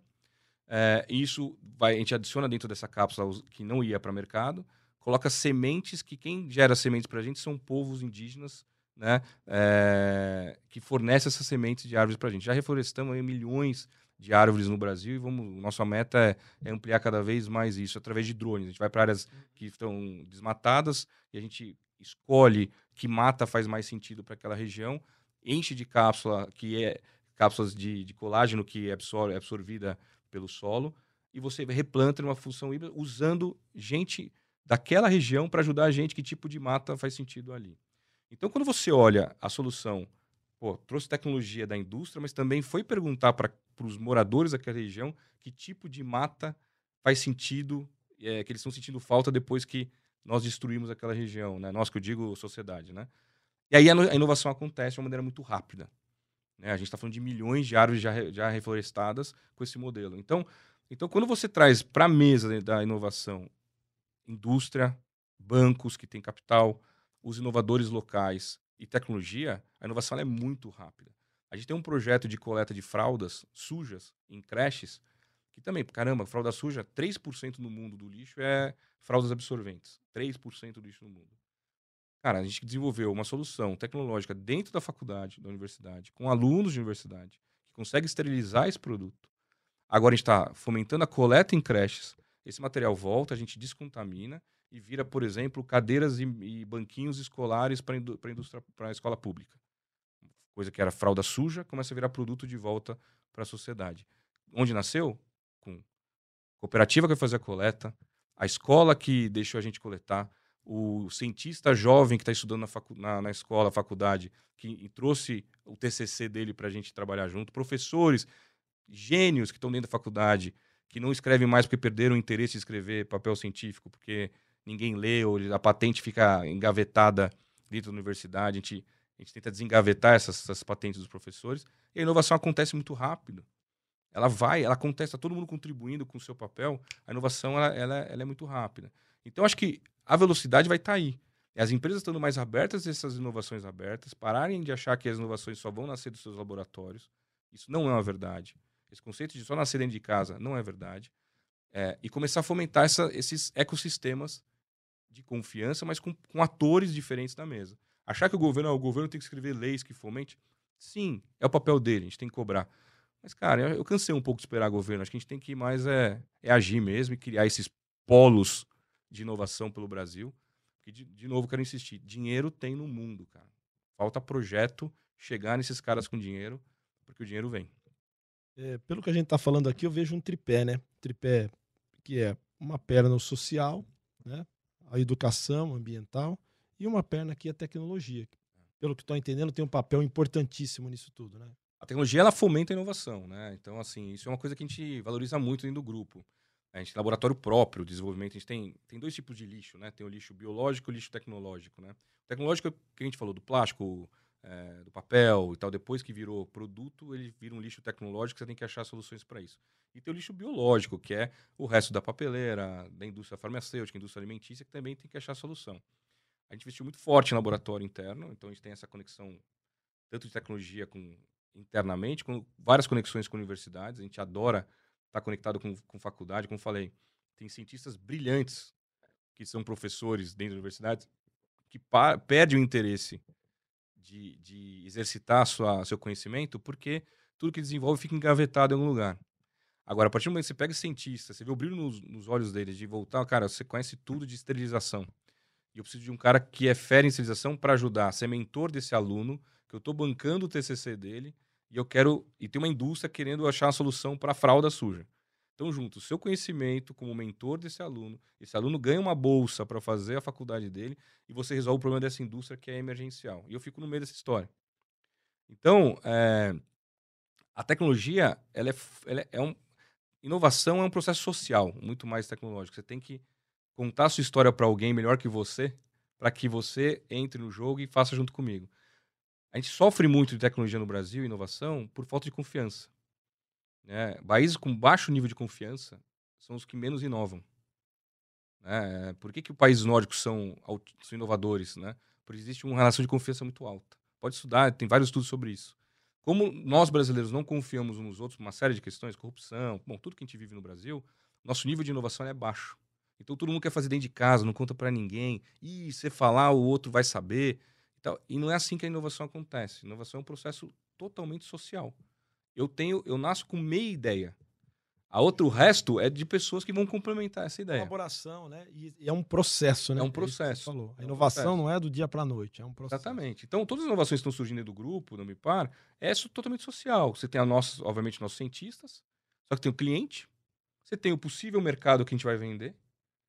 S2: É, isso vai, a gente adiciona dentro dessa cápsula que não ia para o mercado, coloca sementes que quem gera sementes para a gente são povos indígenas, né, é, que fornecem essas sementes de árvores para a gente. Já reflorestamos milhões de árvores no Brasil e vamos, nossa meta é, é, ampliar cada vez mais isso através de drones. A gente vai para áreas que estão desmatadas e a gente escolhe que mata faz mais sentido para aquela região enche de cápsula, que é cápsulas de, de colágeno que é, é absorvida pelo solo, e você replanta numa função híbrida usando gente daquela região para ajudar a gente que tipo de mata faz sentido ali. Então, quando você olha a solução, pô, trouxe tecnologia da indústria, mas também foi perguntar para os moradores daquela região que tipo de mata faz sentido, é, que eles estão sentindo falta depois que nós destruímos aquela região, né? Nós que eu digo sociedade, né? E aí a inovação acontece de uma maneira muito rápida. Né? A gente está falando de milhões de árvores já, já reflorestadas com esse modelo. Então, então quando você traz para a mesa da inovação indústria, bancos que têm capital, os inovadores locais e tecnologia, a inovação é muito rápida. A gente tem um projeto de coleta de fraldas sujas em creches, que também, caramba, fralda suja, 3% no mundo do lixo é fraldas absorventes. 3% do lixo no mundo. Cara, a gente desenvolveu uma solução tecnológica dentro da faculdade, da universidade, com alunos de universidade, que consegue esterilizar esse produto. Agora a gente está fomentando a coleta em creches. Esse material volta, a gente descontamina e vira, por exemplo, cadeiras e, e banquinhos escolares para para a escola pública. Coisa que era fralda suja, começa a virar produto de volta para a sociedade. Onde nasceu? Com cooperativa que vai fazer a coleta, a escola que deixou a gente coletar, o cientista jovem que está estudando na, na, na, escola, faculdade, que trouxe o TCC dele para a gente trabalhar junto, professores, gênios que estão dentro da faculdade, que não escrevem mais porque perderam o interesse de escrever papel científico, porque ninguém lê, ou a patente fica engavetada dentro da universidade, a gente, a gente tenta desengavetar essas, essas patentes dos professores, e a inovação acontece muito rápido. Ela vai, ela acontece, tá todo mundo contribuindo com o seu papel, a inovação ela, ela, ela é muito rápida. Então, acho que a velocidade vai estar tá aí. As empresas estando mais abertas a essas inovações abertas, pararem de achar que as inovações só vão nascer dos seus laboratórios. Isso não é uma verdade. Esse conceito de só nascer dentro de casa não é verdade. É, e começar a fomentar essa, esses ecossistemas de confiança, mas com, com, atores diferentes na mesa. Achar que o governo, o governo tem que escrever leis que fomente, sim, é o papel dele, a gente tem que cobrar. Mas, cara, eu, eu cansei um pouco de esperar governo. Acho que a gente tem que mais é, é agir mesmo e criar esses polos de inovação pelo Brasil. De, de novo, quero insistir: dinheiro tem no mundo, cara. Falta projeto chegar nesses caras com dinheiro porque o dinheiro vem.
S1: É, pelo que a gente está falando aqui, eu vejo um tripé, né? Tripé que é uma perna social, né? A educação ambiental, e uma perna é a tecnologia. Pelo que estou entendendo, tem um papel importantíssimo nisso tudo, né?
S2: A tecnologia ela fomenta a inovação, né? Então, assim, isso é uma coisa que a gente valoriza muito dentro do grupo. A gente tem laboratório próprio de desenvolvimento, a gente tem, tem dois tipos de lixo, né? Tem o lixo biológico e o lixo tecnológico, né? O tecnológico é que a gente falou, do plástico, é, do papel e tal. Depois que virou produto, ele vira um lixo tecnológico, você tem que achar soluções para isso. E tem o lixo biológico, que é o resto da papeleira, da indústria farmacêutica, indústria alimentícia, que também tem que achar solução. A gente investiu muito forte em laboratório interno, então a gente tem essa conexão tanto de tecnologia com internamente, com várias conexões com universidades. A gente adora estar conectado com, com faculdade, como falei. Tem cientistas brilhantes que são professores dentro da universidade que perdem o interesse de, de exercitar sua, seu conhecimento porque tudo que desenvolve fica engavetado em algum lugar. Agora, a partir do momento que você pega cientista, você vê o brilho nos, nos olhos deles de voltar, cara, você conhece tudo de esterilização. E eu preciso de um cara que é fera em esterilização para ajudar, ser mentor desse aluno, que eu estou bancando o TCC dele, e eu quero. E tem uma indústria querendo achar a solução para a fralda suja. Então, junto o seu conhecimento como mentor desse aluno, esse aluno ganha uma bolsa para fazer a faculdade dele e você resolve o problema dessa indústria que é emergencial. E eu fico no meio dessa história. Então, é, a tecnologia, ela é, ela é um, inovação é um processo social, muito mais tecnológico. Você tem que contar a sua história para alguém melhor que você, para que você entre no jogo e faça junto comigo. A gente sofre muito de tecnologia no Brasil, inovação, por falta de confiança. Né? Países com baixo nível de confiança são os que menos inovam. Né? Por que, que os países nórdicos são, são inovadores? Né? Porque existe uma relação de confiança muito alta. Pode estudar, tem vários estudos sobre isso. Como nós brasileiros não confiamos uns nos outros, uma série de questões, corrupção, bom, tudo que a gente vive no Brasil, nosso nível de inovação é baixo. Então todo mundo quer fazer dentro de casa, não conta para ninguém. E você falar, o outro vai saber. E não é assim que a inovação acontece. A inovação é um processo totalmente social eu tenho, eu nasço com meia ideia. A outro resto é de pessoas que vão complementar essa ideia.
S1: Colaboração, né? E, é um processo, né?
S2: É um processo.
S1: É falou. A inovação é um não é do dia para a noite, é um processo.
S2: Exatamente. Então, todas as inovações que estão surgindo do grupo, do MIPAR, é totalmente social. Você tem a nossa, obviamente, nossos cientistas, só que tem o cliente, você tem o possível mercado que a gente vai vender,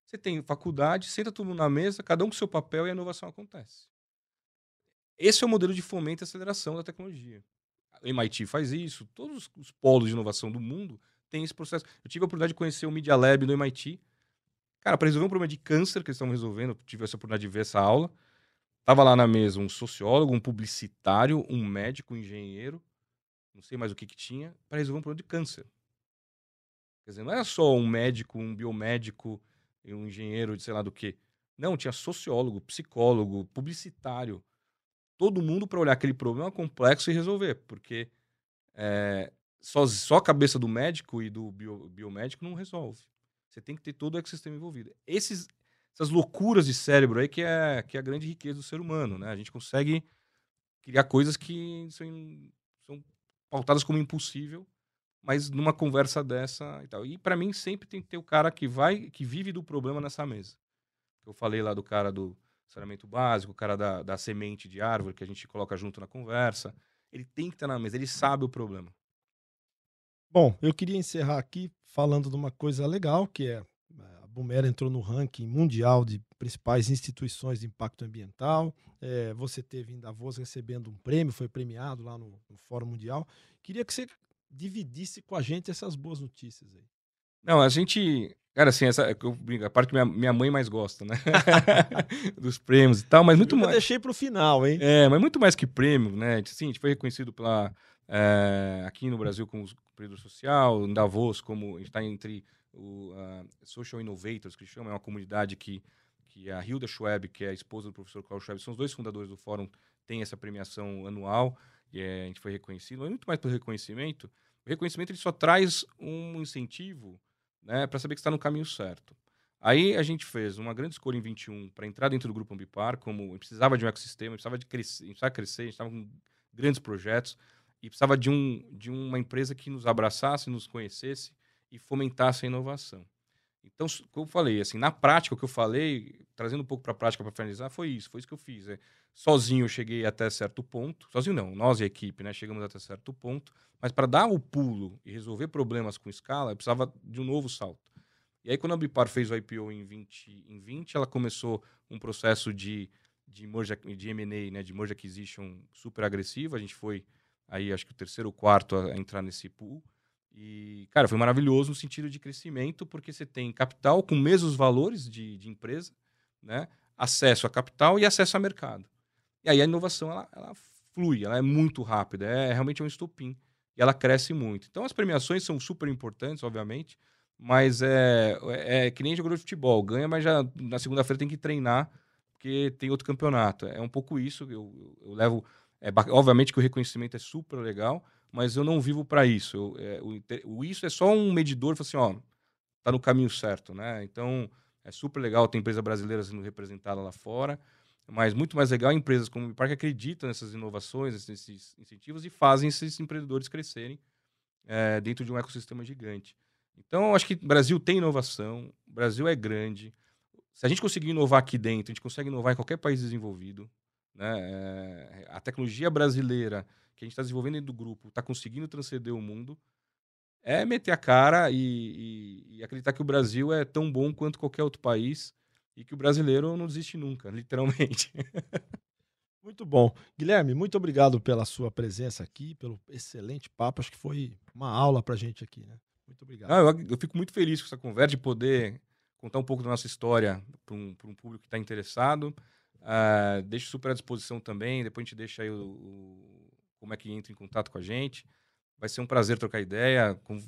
S2: você tem faculdade, senta todo mundo na mesa, cada um com seu papel e a inovação acontece. Esse é o modelo de fomento e aceleração da tecnologia. O MIT faz isso, todos os polos de inovação do mundo têm esse processo. Eu tive a oportunidade de conhecer o Media Lab no MIT. Cara, para resolver um problema de câncer que eles estão resolvendo, eu tive essa oportunidade de ver essa aula. Tava lá na mesa um sociólogo, um publicitário, um médico, um engenheiro, não sei mais o que que tinha, para resolver um problema de câncer. Quer dizer, não era só um médico, um biomédico um engenheiro de sei lá do que. Não, tinha sociólogo, psicólogo, publicitário, todo mundo para olhar aquele problema complexo e resolver, porque é, só, só a cabeça do médico e do bio, biomédico não resolve. Você tem que ter todo o ecossistema envolvido. Esses, essas loucuras de cérebro aí que é, que é a grande riqueza do ser humano, né? A gente consegue criar coisas que são, são pautadas como impossível, mas numa conversa dessa e tal. E para mim sempre tem que ter o cara que vai, que vive do problema nessa mesa. Eu falei lá do cara do saneamento básico, o cara da, da semente de árvore que a gente coloca junto na conversa. Ele tem que estar na mesa, ele sabe o problema.
S1: Bom, eu queria encerrar aqui falando de uma coisa legal, que é a Bumera entrou no ranking mundial de principais instituições de impacto ambiental. É, você teve em Davos recebendo um prêmio, foi premiado lá no, no Fórum Mundial. Queria que você dividisse com a gente essas boas notícias aí.
S2: Não, a gente Cara, assim, essa, brinco, a parte que minha, minha mãe mais gosta, né? Dos prêmios e tal, mas muito eu mais.
S1: Eu deixei pro final, hein?
S2: É, mas muito mais que prêmio, né? Sim, a gente foi reconhecido pela, é, aqui no Brasil como empreendedor social, em Davos, como a gente está entre o uh, Social Innovators, que chama, é uma comunidade que, que a Hilda Schweb, que é a esposa do professor Klaus Schweb, são os dois fundadores do fórum, tem essa premiação anual, e é, a gente foi reconhecido, mas muito mais pelo reconhecimento. O reconhecimento ele só traz um incentivo né, para saber que está no caminho certo. Aí a gente fez uma grande escolha em 21 para entrar dentro do grupo Ambipar, como precisava de um ecossistema, precisava de crescer, precisava crescer, a gente estava com grandes projetos e precisava de, um, de uma empresa que nos abraçasse, nos conhecesse e fomentasse a inovação. Então, como eu falei, assim, na prática, o que eu falei, trazendo um pouco para a prática para finalizar, foi isso, foi isso que eu fiz. É, sozinho eu cheguei até certo ponto, sozinho não, nós e a equipe, né, chegamos até certo ponto, mas para dar o pulo e resolver problemas com escala, eu precisava de um novo salto. E aí, quando a Ambipar fez o IPO em 20, em 20 ela começou um processo de, de, merge, de M&A, né, de merge acquisition super agressivo. A gente foi aí, acho que o terceiro ou quarto a entrar nesse pool. E, cara, foi maravilhoso no sentido de crescimento, porque você tem capital com mesmos valores de, de empresa, né? acesso a capital e acesso a mercado. E aí a inovação, ela, ela flui, ela é muito rápida, é realmente um estopim. E ela cresce muito. Então, as premiações são super importantes, obviamente, mas é, é, é que nem jogador de futebol. Ganha, mas já na segunda-feira tem que treinar, porque tem outro campeonato. É um pouco isso. Eu, eu levo. É, obviamente que o reconhecimento é super legal, mas eu não vivo para isso. Eu, é, o, o, isso é só um medidor, assim, ó, tá no caminho certo, né? Então é super legal ter empresa brasileira sendo representada lá fora, mas muito mais legal empresas como o Parque acreditam nessas inovações, nesses incentivos e fazem esses empreendedores crescerem é, dentro de um ecossistema gigante. Então, acho que o Brasil tem inovação, o Brasil é grande. Se a gente conseguir inovar aqui dentro, a gente consegue inovar em qualquer país desenvolvido. Né? É, a tecnologia brasileira que a gente está desenvolvendo dentro do grupo está conseguindo transcender o mundo. É meter a cara e, e, e, acreditar que o Brasil é tão bom quanto qualquer outro país e que o brasileiro não desiste nunca, literalmente.
S1: Muito bom. Guilherme, muito obrigado pela sua presença aqui, pelo excelente papo. Acho que foi uma aula para gente aqui, né? Muito obrigado.
S2: Eu, eu, fico muito feliz com essa conversa, de poder contar um pouco da nossa história para um, um, público que está interessado. Uh, deixo super à disposição também. Depois a gente deixa aí o, o, como é que entra em contato com a gente. Vai ser um prazer trocar ideia. Com,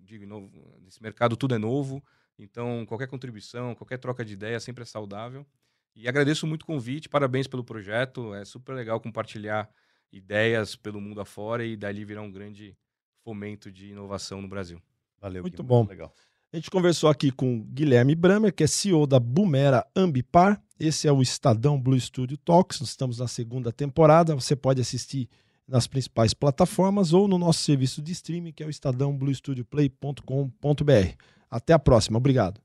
S2: digo, novo, nesse mercado tudo é novo. Então, qualquer contribuição, qualquer troca de ideia sempre é saudável. E agradeço muito o convite, parabéns pelo projeto. É super legal compartilhar ideias pelo mundo afora e dali virar um grande fomento de inovação no Brasil.
S1: Valeu. Muito bom. Muito legal. A gente conversou aqui com Guilherme Bramer, que é CEO da Bumera Ambipar. Esse é o Estadão Blue Studio Talks. Nós estamos na segunda temporada. Você pode assistir nas principais plataformas ou no nosso serviço de streaming, que é o estadãobluestudioplay.com.br. Até a próxima. Obrigado.